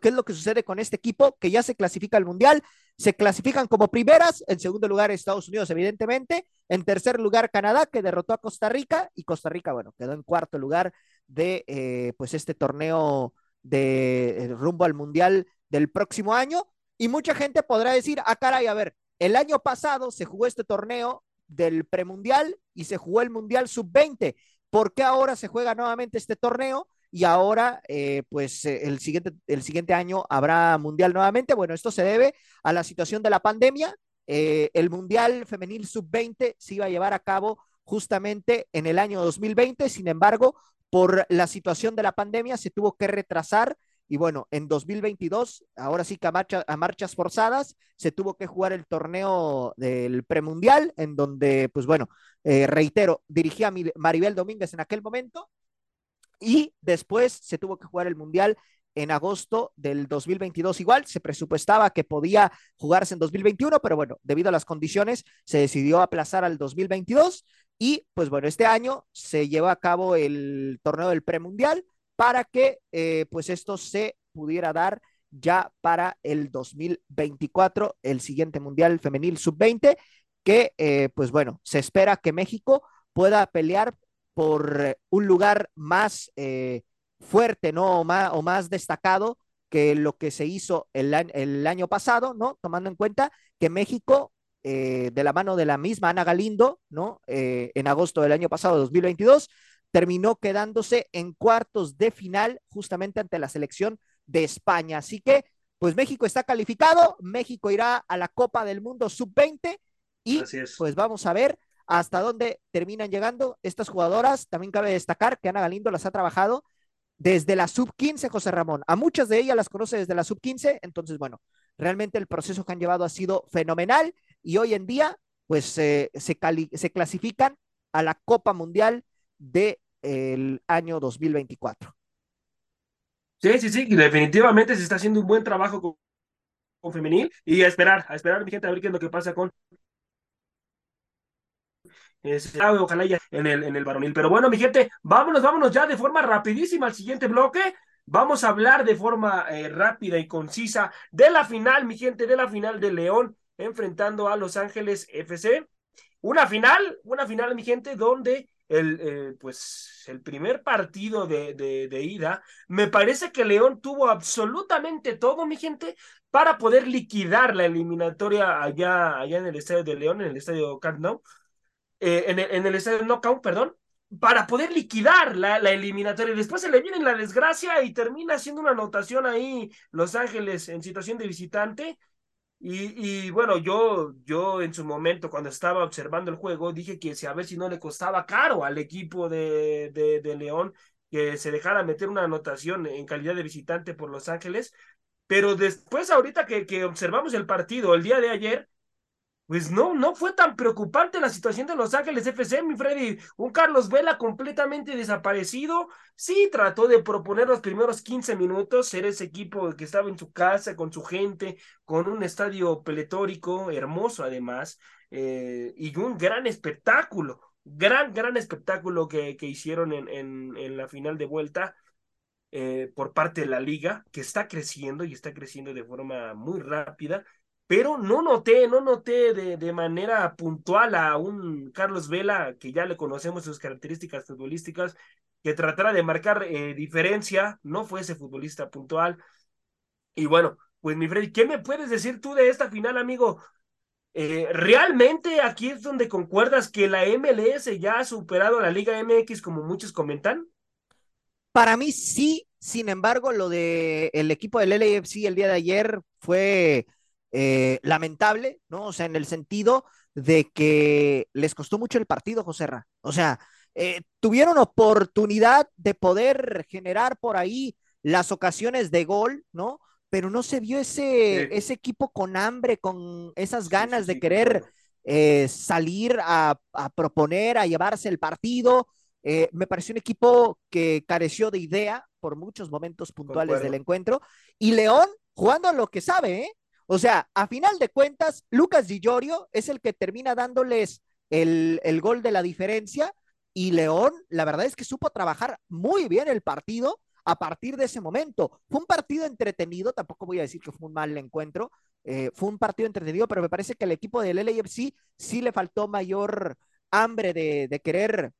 qué es lo que sucede con este equipo que ya se clasifica al Mundial. Se clasifican como primeras, en segundo lugar Estados Unidos, evidentemente, en tercer lugar Canadá, que derrotó a Costa Rica, y Costa Rica, bueno, quedó en cuarto lugar de eh, pues este torneo de eh, rumbo al Mundial del próximo año. Y mucha gente podrá decir, ah, caray, a ver, el año pasado se jugó este torneo del premundial y se jugó el Mundial sub-20. ¿Por qué ahora se juega nuevamente este torneo? Y ahora, eh, pues eh, el, siguiente, el siguiente año habrá mundial nuevamente. Bueno, esto se debe a la situación de la pandemia. Eh, el mundial femenil sub-20 se iba a llevar a cabo justamente en el año 2020. Sin embargo, por la situación de la pandemia se tuvo que retrasar y bueno, en 2022, ahora sí que a, a, marchas forzadas, se tuvo que jugar el torneo del premundial, en donde, pues bueno, reitero, dirigía Maribel Domínguez en aquel momento, y después se tuvo que jugar el mundial en agosto del 2022 igual, se presupuestaba que podía jugarse en 2021, pero bueno, debido a las condiciones se decidió aplazar al 2022 y pues bueno, este año se llevó a cabo el torneo del premundial para que eh, pues esto se pudiera dar ya para el 2024, el siguiente Mundial Femenil Sub-20, que eh, pues bueno, se espera que México pueda pelear por un lugar más eh, fuerte, ¿no? O más, o más, destacado que lo que se hizo el, el año pasado, ¿no? Tomando en cuenta que México, de la mano de la misma Ana Galindo, ¿no? en agosto del año pasado, 2022, terminó quedándose en cuartos de final justamente ante la selección de España. Así que, pues México está calificado, México irá a la Copa del Mundo sub-20 y pues vamos a ver hasta dónde terminan llegando estas jugadoras. También cabe destacar que Ana Galindo las ha trabajado desde la sub-15, José Ramón. A muchas de ellas las conoce desde la sub-15, entonces, bueno, realmente el proceso que han llevado ha sido fenomenal y hoy en día, pues eh, se, se clasifican a la Copa Mundial del el año 2024. Sí, sí, sí, definitivamente se está haciendo un buen trabajo con, femenil y a esperar, a esperar, mi gente, a ver qué es lo que pasa con ojalá ya en el, en el varonil. Pero bueno, mi gente, vámonos, vámonos ya de forma rapidísima al siguiente bloque. Vamos a hablar de forma eh, rápida y concisa de la final, mi gente, de la final de León enfrentando a Los Ángeles FC. Una final, una final, mi gente, donde el, eh, pues, el primer partido de, de, ida, me parece que León tuvo absolutamente todo, mi gente, para poder liquidar la eliminatoria allá, allá en el estadio de León, en el estadio Camp eh, en, el, en el estadio Knockout, perdón, para poder liquidar la, la eliminatoria. Después se le viene la desgracia y termina haciendo una anotación ahí Los Ángeles en situación de visitante y, y, bueno, yo, yo en su momento, cuando estaba observando el juego, dije que a ver si no le costaba caro al equipo de, de, de León que se dejara meter una anotación en calidad de visitante por Los Ángeles. Pero después, ahorita que, que observamos el partido el día de ayer, pues no, no fue tan preocupante la situación de Los Ángeles FC, mi Freddy. Un Carlos Vela completamente desaparecido. Sí, trató de proponer los primeros 15 minutos, ser ese equipo que estaba en su casa, con su gente, con un estadio peletórico, hermoso además, eh, y un gran espectáculo, gran, gran espectáculo que, que hicieron en, en, en, la final de vuelta. Eh, por parte de la liga, que está creciendo y está creciendo de forma muy rápida pero no noté, no noté de, de, manera puntual a un Carlos Vela, que ya le conocemos sus características futbolísticas, que tratara de marcar eh, diferencia, no fue ese futbolista puntual. Y bueno, pues mi Freddy, ¿qué me puedes decir tú de esta final, amigo? Eh, ¿Realmente aquí es donde concuerdas que la MLS ya ha superado a la Liga MX como muchos comentan? Para mí sí, sin embargo, lo de el equipo del LAFC el día de ayer fue eh, lamentable, ¿no? O sea, en el sentido de que les costó mucho el partido, José Ra. O sea, eh, tuvieron oportunidad de poder generar por ahí las ocasiones de gol, ¿no? Pero no se vio ese, ese equipo con hambre, con esas ganas de querer eh, salir a, proponer, a llevarse el partido. me pareció un equipo que careció de idea por muchos momentos puntuales del encuentro. Y León jugando a lo que sabe, ¿eh? O sea, a final de cuentas, Lucas Di Giorgio es el que termina dándoles el, el gol de la diferencia y León, la verdad es que supo trabajar muy bien el partido a partir de ese momento. Fue un partido entretenido, tampoco voy a decir que fue un mal encuentro, eh, fue un partido entretenido, pero me parece que el equipo del LAFC sí le faltó mayor hambre de, de querer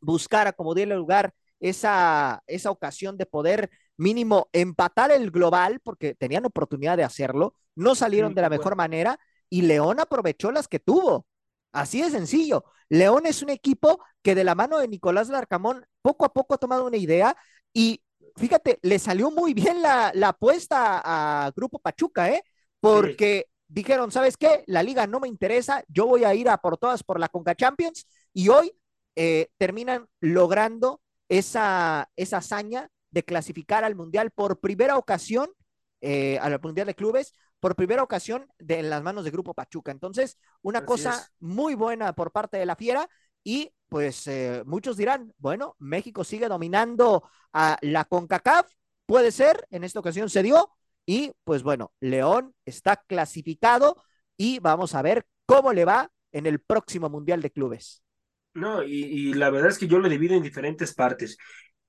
buscar a como diera lugar esa, esa ocasión de poder mínimo empatar el global, porque tenían oportunidad de hacerlo, no salieron de la mejor manera y León aprovechó las que tuvo. Así de sencillo. León es un equipo que de la mano de Nicolás Larcamón poco a poco ha tomado una idea y fíjate, le salió muy bien la, la apuesta a Grupo Pachuca, ¿eh? Porque dijeron, ¿sabes qué? La liga no me interesa, yo voy a ir a por todas por la Conca Champions y hoy eh, terminan logrando esa, esa hazaña de clasificar al Mundial por primera ocasión, eh, al Mundial de Clubes, por primera ocasión de, en las manos de Grupo Pachuca. Entonces, una cosa muy buena por parte de la Fiera y pues eh, muchos dirán, bueno, México sigue dominando a la CONCACAF, puede ser, en esta ocasión se dio y pues bueno, León está clasificado y vamos a ver cómo le va en el próximo Mundial de Clubes. No, y, la verdad es que yo lo divido en diferentes partes.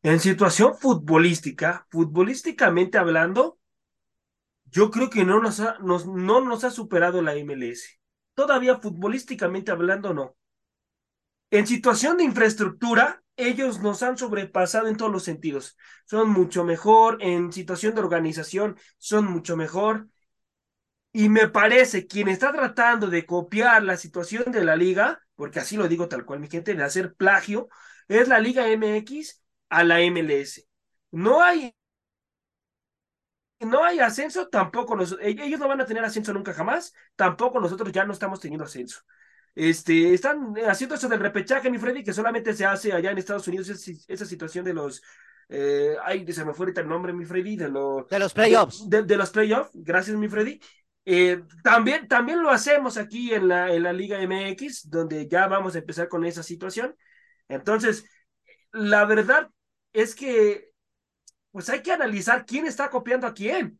En situación futbolística, futbolísticamente hablando, yo creo que no nos ha, no nos ha superado la MLS. Todavía futbolísticamente hablando, no. En situación de infraestructura, ellos nos han sobrepasado en todos los sentidos. Son mucho mejor, en situación de organización, son mucho mejor. Y me parece quien está tratando de copiar la situación de la liga, porque así lo digo tal cual, mi gente, de hacer plagio, es la Liga MX a la MLS. No hay no hay ascenso, tampoco nosotros, ellos no van a tener ascenso nunca jamás, tampoco nosotros ya no estamos teniendo ascenso. Este, están haciendo eso del repechaje, mi Freddy, que solamente se hace allá en Estados Unidos, esa situación de los, eh, ay, se me fue ahorita el nombre, mi Freddy, de, lo, de los playoffs. De, los playoffs, gracias, mi Freddy. Eh, también, también lo hacemos aquí en la, en la Liga MX, donde ya vamos a empezar con esa situación. Entonces, la verdad es que pues hay que analizar quién está copiando a quién.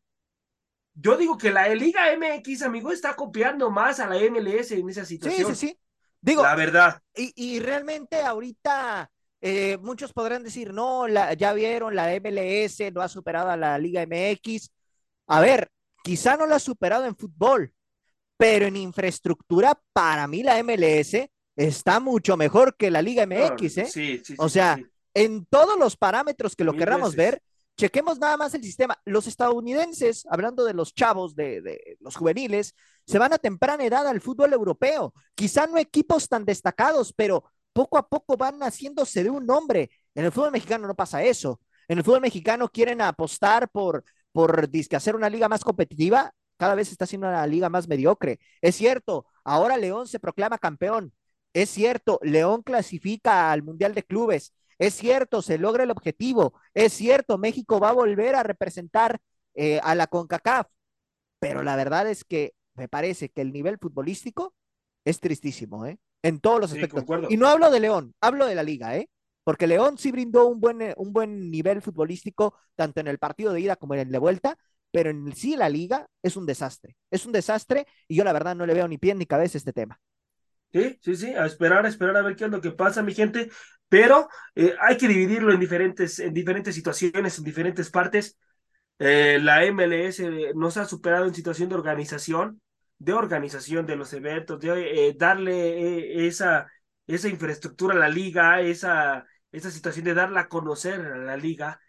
Yo digo que la Liga MX, amigo, está copiando más a la MLS en esa situación. Sí, sí, sí. Digo, la verdad. Y, y realmente ahorita eh, muchos podrán decir, no, la, ya vieron, la MLS no ha superado a la Liga MX. A ver, quizá no la ha superado en fútbol, pero en infraestructura, para mí la MLS está mucho mejor que la Liga MX, ¿eh? Sí, sí, o sea, en todos los parámetros que lo querramos ver, Chequemos nada más el sistema. Los estadounidenses, hablando de los chavos, de, los juveniles, se van a temprana edad al fútbol europeo. Quizá no equipos tan destacados, pero poco a poco van haciéndose de un nombre. En el fútbol mexicano no pasa eso. En el fútbol mexicano quieren apostar por, por hacer una liga más competitiva. Cada vez está siendo una liga más mediocre. Es cierto, ahora León se proclama campeón. Es cierto, León clasifica al Mundial de Clubes. Es cierto, se logra el objetivo. Es cierto, México va a volver a representar eh, a la CONCACAF. Pero la verdad es que me parece que el nivel futbolístico es tristísimo, ¿eh? En todos los aspectos. y no hablo de León, hablo de la liga, ¿eh? Porque León sí brindó un buen, eh, un buen nivel futbolístico, tanto en el partido de ida como en el de vuelta, pero en sí la liga es un desastre. Es un desastre y yo la verdad no le veo ni pie ni cabeza a este tema. Sí, sí, sí, a esperar, a esperar a ver qué es lo que pasa, mi gente, pero eh, hay que dividirlo en diferentes, en diferentes situaciones, en diferentes partes. Eh, la MLS nos ha superado en situación de organización, de organización de los eventos, de eh, darle esa, esa infraestructura a la liga, esa, esa situación de darla a conocer a la liga.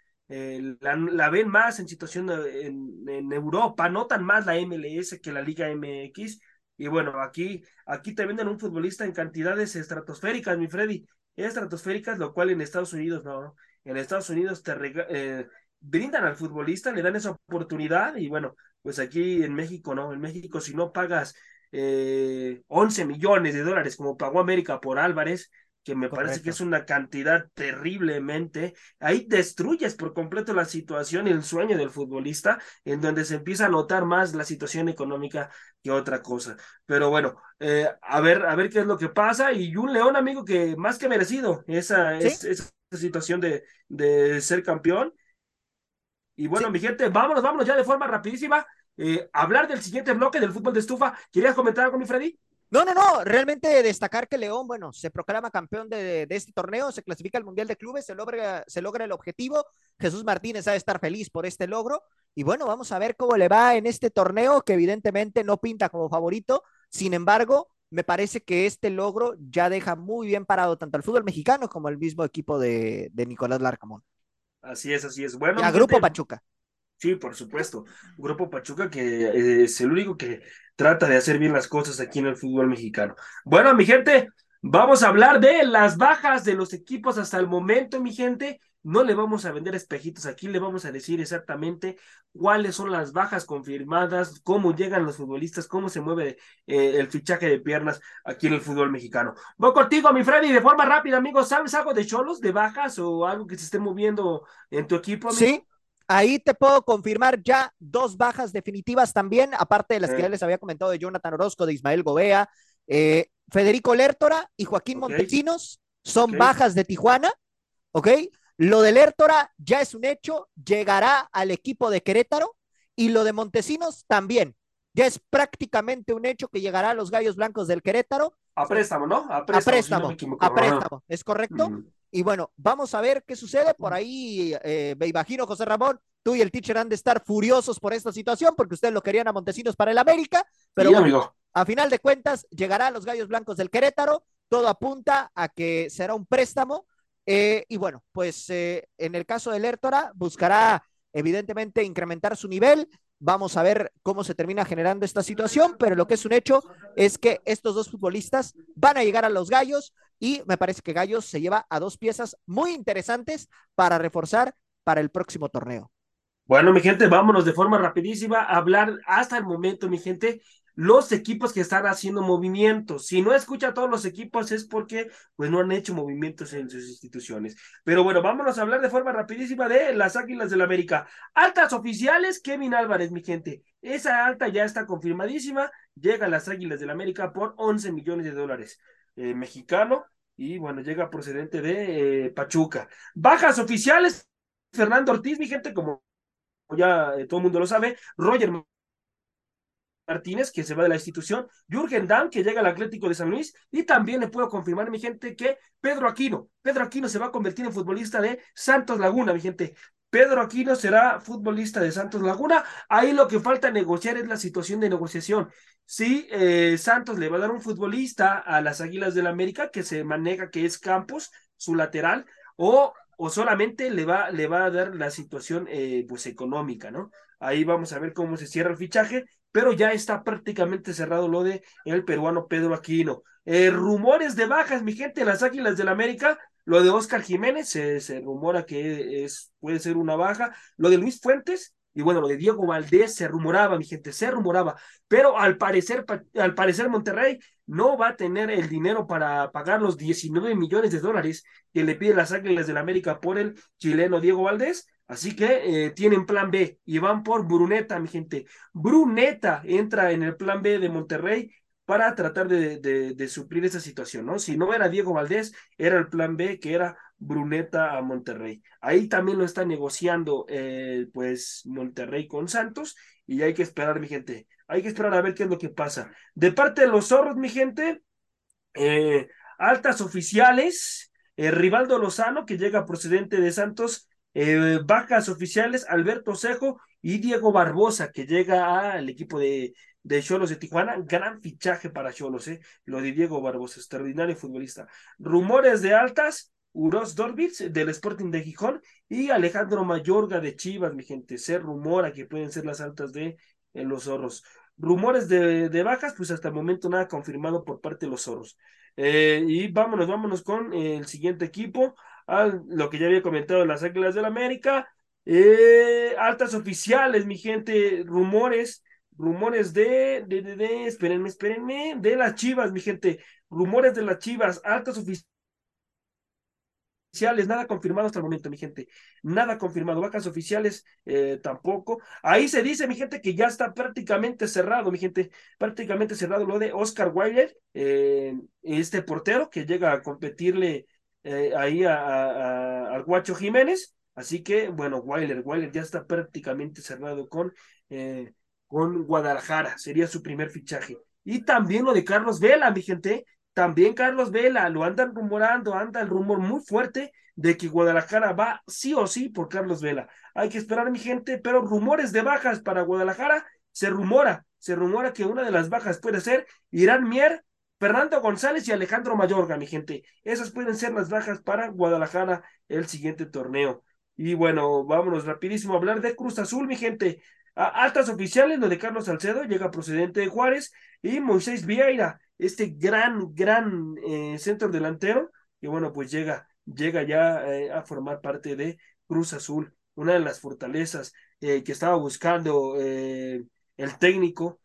La, ven más en situación en, en Europa, no tan más la MLS que la Liga MX, y bueno, aquí, aquí te venden un futbolista en cantidades estratosféricas, mi Freddy. Estratosféricas, lo cual en Estados Unidos no. En Estados Unidos te eh, brindan al futbolista, le dan esa oportunidad y bueno, pues aquí en México no. En México si no pagas eh, 11 millones de dólares como pagó América por Álvarez, que me parece que es una cantidad terriblemente, ahí destruyes por completo la situación y el sueño del futbolista, en donde se empieza a notar más la situación económica que otra cosa. Pero bueno, eh, a ver, a ver qué es lo que pasa, y un León, amigo, que más que merecido esa, esa situación de, de ser campeón. Y bueno, mi gente, vámonos, vámonos ya de forma rapidísima. Eh, hablar del siguiente bloque del fútbol de estufa. ¿Querías comentar algo, mi Freddy? No, no, no, realmente destacar que León, bueno, se proclama campeón de, este torneo, se clasifica al Mundial de Clubes, se logra, se logra el objetivo. Jesús Martínez ha de estar feliz por este logro. Y bueno, vamos a ver cómo le va en este torneo, que evidentemente no pinta como favorito. Sin embargo, me parece que este logro ya deja muy bien parado tanto al fútbol mexicano como al mismo equipo de, Nicolás Larcamón. Así es, así es. Bueno, y a Grupo Pachuca. Sí, por supuesto. Grupo Pachuca que es el único que trata de hacer bien las cosas aquí en el fútbol mexicano. Bueno, mi gente, vamos a hablar de las bajas de los equipos hasta el momento, mi gente. no le vamos a vender espejitos, aquí le vamos a decir exactamente cuáles son las bajas confirmadas, cómo llegan los futbolistas, cómo se mueve eh, el fichaje de piernas aquí en el fútbol mexicano. Voy contigo, mi Freddy, de forma rápida, amigo, ¿sabes algo de cholos, de bajas o algo que se esté moviendo en tu equipo? Sí, ahí te puedo confirmar ya dos bajas definitivas también, aparte de las que ya les había comentado de Jonathan Orozco, de Ismael Gobea, eh, Federico Lertora y Joaquín okay. Montesinos son okay. bajas de Tijuana, ¿ok? Lo de Lertora ya es un hecho, llegará al equipo de Querétaro y lo de Montesinos también. Ya es prácticamente un hecho que llegará a los Gallos Blancos del Querétaro. A préstamo, ¿no? A préstamo, a préstamo, si no a préstamo ¿es correcto? Mm. Y bueno, vamos a ver qué sucede. Por ahí, eh, me imagino, José Ramón, tú y el teacher han de estar furiosos por esta situación porque ustedes lo querían a Montesinos para el América. Pero sí, bueno, amigo. a final de cuentas, llegará a los Gallos Blancos del Querétaro. Todo apunta a que será un préstamo eh, y bueno, pues eh, en el caso del Lertora buscará evidentemente incrementar su nivel. Vamos a ver cómo se termina generando esta situación, pero lo que es un hecho es que estos dos futbolistas van a llegar a los Gallos y me parece que Gallos se lleva a dos piezas muy interesantes para reforzar para el próximo torneo. Bueno, mi gente, vámonos de forma rapidísima a hablar hasta el momento, mi gente, los equipos que están haciendo movimientos. Si no escucha a todos los equipos es porque pues no han hecho movimientos en sus instituciones. Pero bueno, vámonos a hablar de forma rapidísima de las Águilas del la América. Altas oficiales, Kevin Álvarez, mi gente. Esa alta ya está confirmadísima. Llega a las Águilas del la América por 11 millones de dólares eh, mexicano. Y bueno, llega procedente de eh, Pachuca. Bajas oficiales, Fernando Ortiz, mi gente, como ya eh, todo el mundo lo sabe. Roger Martínez, que se va de la institución, Jürgen Damm, que llega al Atlético de San Luis, y también le puedo confirmar, mi gente, que Pedro Aquino, Pedro Aquino se va a convertir en futbolista de Santos Laguna, mi gente. Pedro Aquino será futbolista de Santos Laguna. Ahí lo que falta negociar es la situación de negociación. Si eh, Santos le va a dar un futbolista a las Águilas del la América, que se maneja que es Campos, su lateral, o, o solamente le va, le va a dar la situación eh, pues económica, ¿no? Ahí vamos a ver cómo se cierra el fichaje pero ya está prácticamente cerrado lo de el peruano Pedro Aquino. Eh, rumores de bajas, mi gente, las Águilas del América, lo de Oscar Jiménez, se, se, rumora que es, puede ser una baja, lo de Luis Fuentes, y bueno, lo de Diego Valdés se rumoraba, mi gente, se rumoraba, pero al parecer, al parecer Monterrey no va a tener el dinero para pagar los 19 millones de dólares que le piden las Águilas del América por el chileno Diego Valdés, Así que eh, tienen plan B y van por Bruneta, mi gente. Bruneta entra en el plan B de Monterrey para tratar de, suplir esa situación, ¿no? Si no era Diego Valdés, era el plan B que era Bruneta a Monterrey. Ahí también lo está negociando, eh, pues, Monterrey con Santos y hay que esperar, mi gente. Hay que esperar a ver qué es lo que pasa. De parte de los zorros, mi gente, eh, altas oficiales, Rivaldo Lozano, que llega procedente de Santos, eh, bajas oficiales, Alberto Cejo y Diego Barbosa, que llega al equipo de de Cholos de Tijuana, gran fichaje para Cholos, ¿eh? lo de Diego Barbosa, extraordinario futbolista. Rumores de altas, Uros Dorbitz del Sporting de Gijón y Alejandro Mayorga de Chivas, mi gente, se rumora que pueden ser las altas de en los zorros. Rumores de, de, bajas, pues hasta el momento nada confirmado por parte de los zorros. Eh, y vámonos, vámonos con el siguiente equipo a lo que ya había comentado las Águilas del la América. Eh, altas oficiales, mi gente, rumores, rumores de, de, de, de, espérenme, espérenme, de las Chivas, mi gente, rumores de las Chivas, altas oficiales nada confirmado hasta el momento, mi gente. Nada confirmado. Vacas oficiales eh, tampoco. Ahí se dice, mi gente, que ya está prácticamente cerrado, mi gente. Prácticamente cerrado lo de Oscar Weiler, eh, este portero que llega a competirle eh, ahí a, a, Guacho Jiménez. Así que, bueno, Weiler, Weiler ya está prácticamente cerrado con, eh, con Guadalajara. Sería su primer fichaje. Y también lo de Carlos Vela, mi gente. También Carlos Vela, lo andan rumorando, anda el rumor muy fuerte de que Guadalajara va sí o sí por Carlos Vela. Hay que esperar, mi gente, pero rumores de bajas para Guadalajara, se rumora, se rumora que una de las bajas puede ser Irán Mier, Fernando González y Alejandro Mayorga, mi gente. Esas pueden ser las bajas para Guadalajara el siguiente torneo. Y bueno, vámonos rapidísimo a hablar de Cruz Azul, mi gente. A altas oficiales, lo de Carlos Salcedo, llega procedente de Juárez, y Moisés Vieira, este gran, gran eh, centro delantero, y bueno, pues llega llega ya eh, a formar parte de Cruz Azul, una de las fortalezas eh, que estaba buscando el técnico.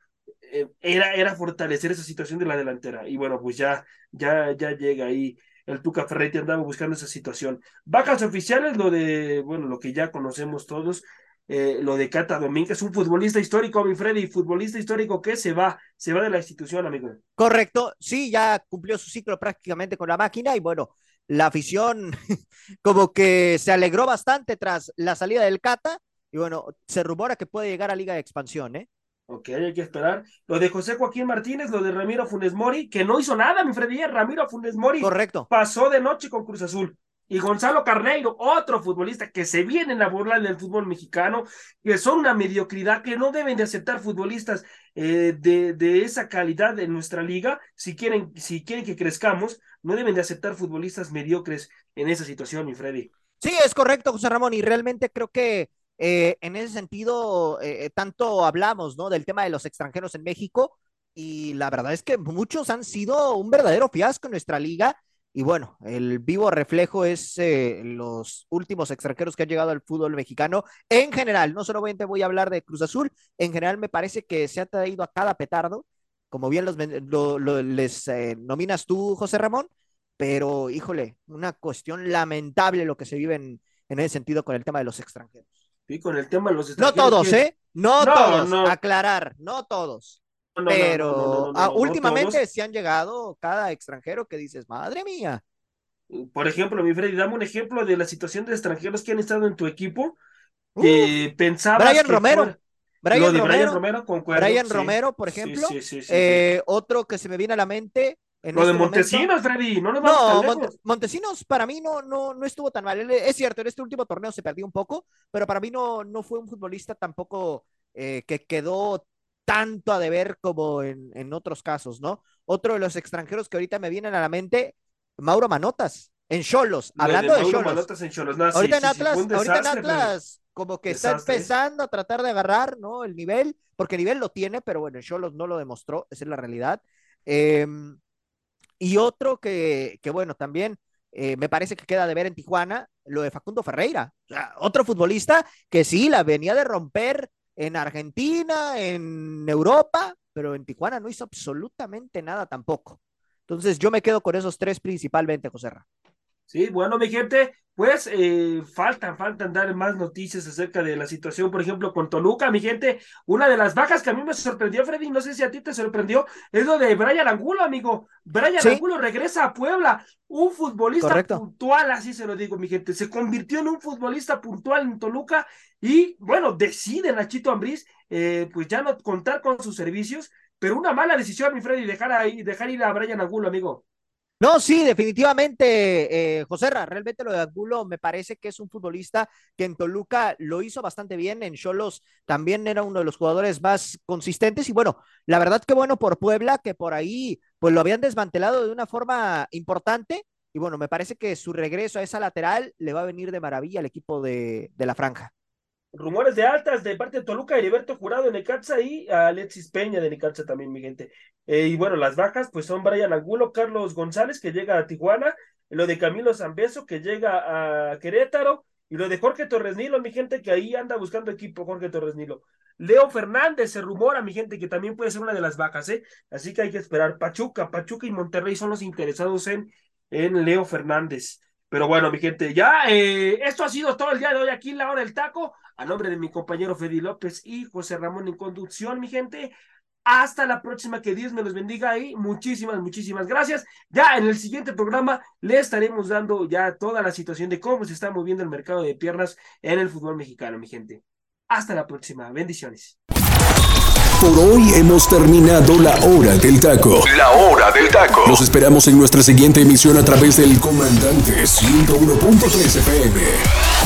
Era, era fortalecer esa situación de la delantera y bueno pues ya ya ya llega ahí el Tuca Ferretti andaba buscando esa situación. Bajas oficiales, lo de, bueno, lo que ya conocemos todos, eh, lo de Cata Domínguez, un futbolista histórico, mi Freddy, futbolista histórico que se va, se va de la institución, amigo. Correcto, sí, ya cumplió su ciclo prácticamente con la máquina y bueno, la afición *laughs* como que se alegró bastante tras la salida del Cata y bueno, se rumora que puede llegar a Liga de Expansión, ¿eh? Ok, hay que esperar. Lo de José Joaquín Martínez, lo de Ramiro Funes Mori, que no hizo nada, mi Freddy, Ramiro Funes Mori. Correcto. Pasó de noche con Cruz Azul y Gonzalo Carneiro, otro futbolista que se viene en la burla del fútbol mexicano, que son una mediocridad que no deben de aceptar futbolistas eh, de, de, esa calidad en nuestra liga, si quieren, si quieren que crezcamos, no deben de aceptar futbolistas mediocres en esa situación, mi Freddy. Sí, es correcto, José Ramón, y realmente creo que eh, en ese sentido, eh, tanto hablamos, ¿no? Del tema de los extranjeros en México, y la verdad es que muchos han sido un verdadero fiasco en nuestra liga y bueno, el vivo reflejo es eh, los últimos extranjeros que han llegado al fútbol mexicano en general. No solamente voy a hablar de Cruz Azul, en general me parece que se ha traído a cada petardo, como bien los, les eh, nominas tú, José Ramón, pero híjole, una cuestión lamentable lo que se vive en, ese sentido con el tema de los extranjeros. Y con el tema de los extranjeros. No todos, ¿eh? No, todos, aclarar, no todos pero últimamente se han llegado cada extranjero que dices, madre mía. Por ejemplo, mi Freddy, dame un ejemplo de la situación de extranjeros que han estado en tu equipo. Que pensaba Brian Romero. Brian, Romero, Brian Romero, por ejemplo. Eh, otro que se me viene a la mente. En lo de este Montesinos, Freddy, no No, Montesinos para mí no, no, no estuvo tan mal. Es cierto, en este último torneo se perdió un poco, pero para mí no, no fue un futbolista tampoco eh, que quedó tanto a deber como en, en, otros casos, ¿no? Otro de los extranjeros que ahorita me vienen a la mente, Mauro Manotas, en Cholos, hablando de, Cholos. ahorita, en Atlas, ahorita en Atlas, como que está empezando a tratar de agarrar, ¿no? El nivel, porque el nivel lo tiene, pero bueno, en Cholos no lo demostró, esa es la realidad. Em, y otro que, que bueno, también eh, me parece que queda de ver en Tijuana, lo de Facundo Ferreira, otro futbolista que sí, la venía de romper en Argentina, en Europa, pero en Tijuana no hizo absolutamente nada tampoco. Entonces yo me quedo con esos tres principalmente, José Ra. Sí, bueno, mi gente, pues eh, faltan, faltan dar más noticias acerca de la situación, por ejemplo, con Toluca, mi gente. Una de las bajas que a mí me sorprendió, Freddy, no sé si a ti te sorprendió, es lo de Brian Angulo, amigo. Brian Angulo regresa a Puebla, un futbolista puntual, así se lo digo, mi gente. Se convirtió en un futbolista puntual en Toluca y, bueno, decide Nachito Ambriz, eh, pues ya no contar con sus servicios, pero una mala decisión, mi Freddy, dejar, ahí, dejar ir a Brian Angulo, amigo. No, sí, definitivamente, eh, José Ra, realmente lo de Angulo me parece que es un futbolista que en Toluca lo hizo bastante bien, en Cholos también era uno de los jugadores más consistentes y bueno, la verdad que bueno por Puebla, que por ahí pues lo habían desmantelado de una forma importante y bueno, me parece que su regreso a esa lateral le va a venir de maravilla al equipo de, de la franja rumores de altas de parte de Toluca, Heriberto Jurado de Necaxa y Alexis Peña de Necaxa también, mi gente. Eh, y bueno, las bajas pues son Brian Angulo, Carlos González que llega a Tijuana, lo de Camilo Zambeso que llega a Querétaro y lo de Jorge Torres Nilo, mi gente que ahí anda buscando equipo Jorge Torres Nilo. Leo Fernández se rumora, mi gente, que también puede ser una de las bajas, ¿eh? Así que hay que esperar. Pachuca, Pachuca y Monterrey son los interesados en, en Leo Fernández. Pero bueno, mi gente, ya eh, esto ha sido todo el día de hoy aquí en la hora del taco. A nombre de mi compañero Freddy López y José Ramón en conducción, mi gente. Hasta la próxima, que Dios me los bendiga y muchísimas, muchísimas gracias. Ya en el siguiente programa le estaremos dando ya toda la situación de cómo se está moviendo el mercado de piernas en el fútbol mexicano, mi gente. Hasta la próxima, bendiciones. Por hoy hemos terminado la hora del taco. La hora del taco. Los esperamos en nuestra siguiente emisión a través del comandante 101.3 FM.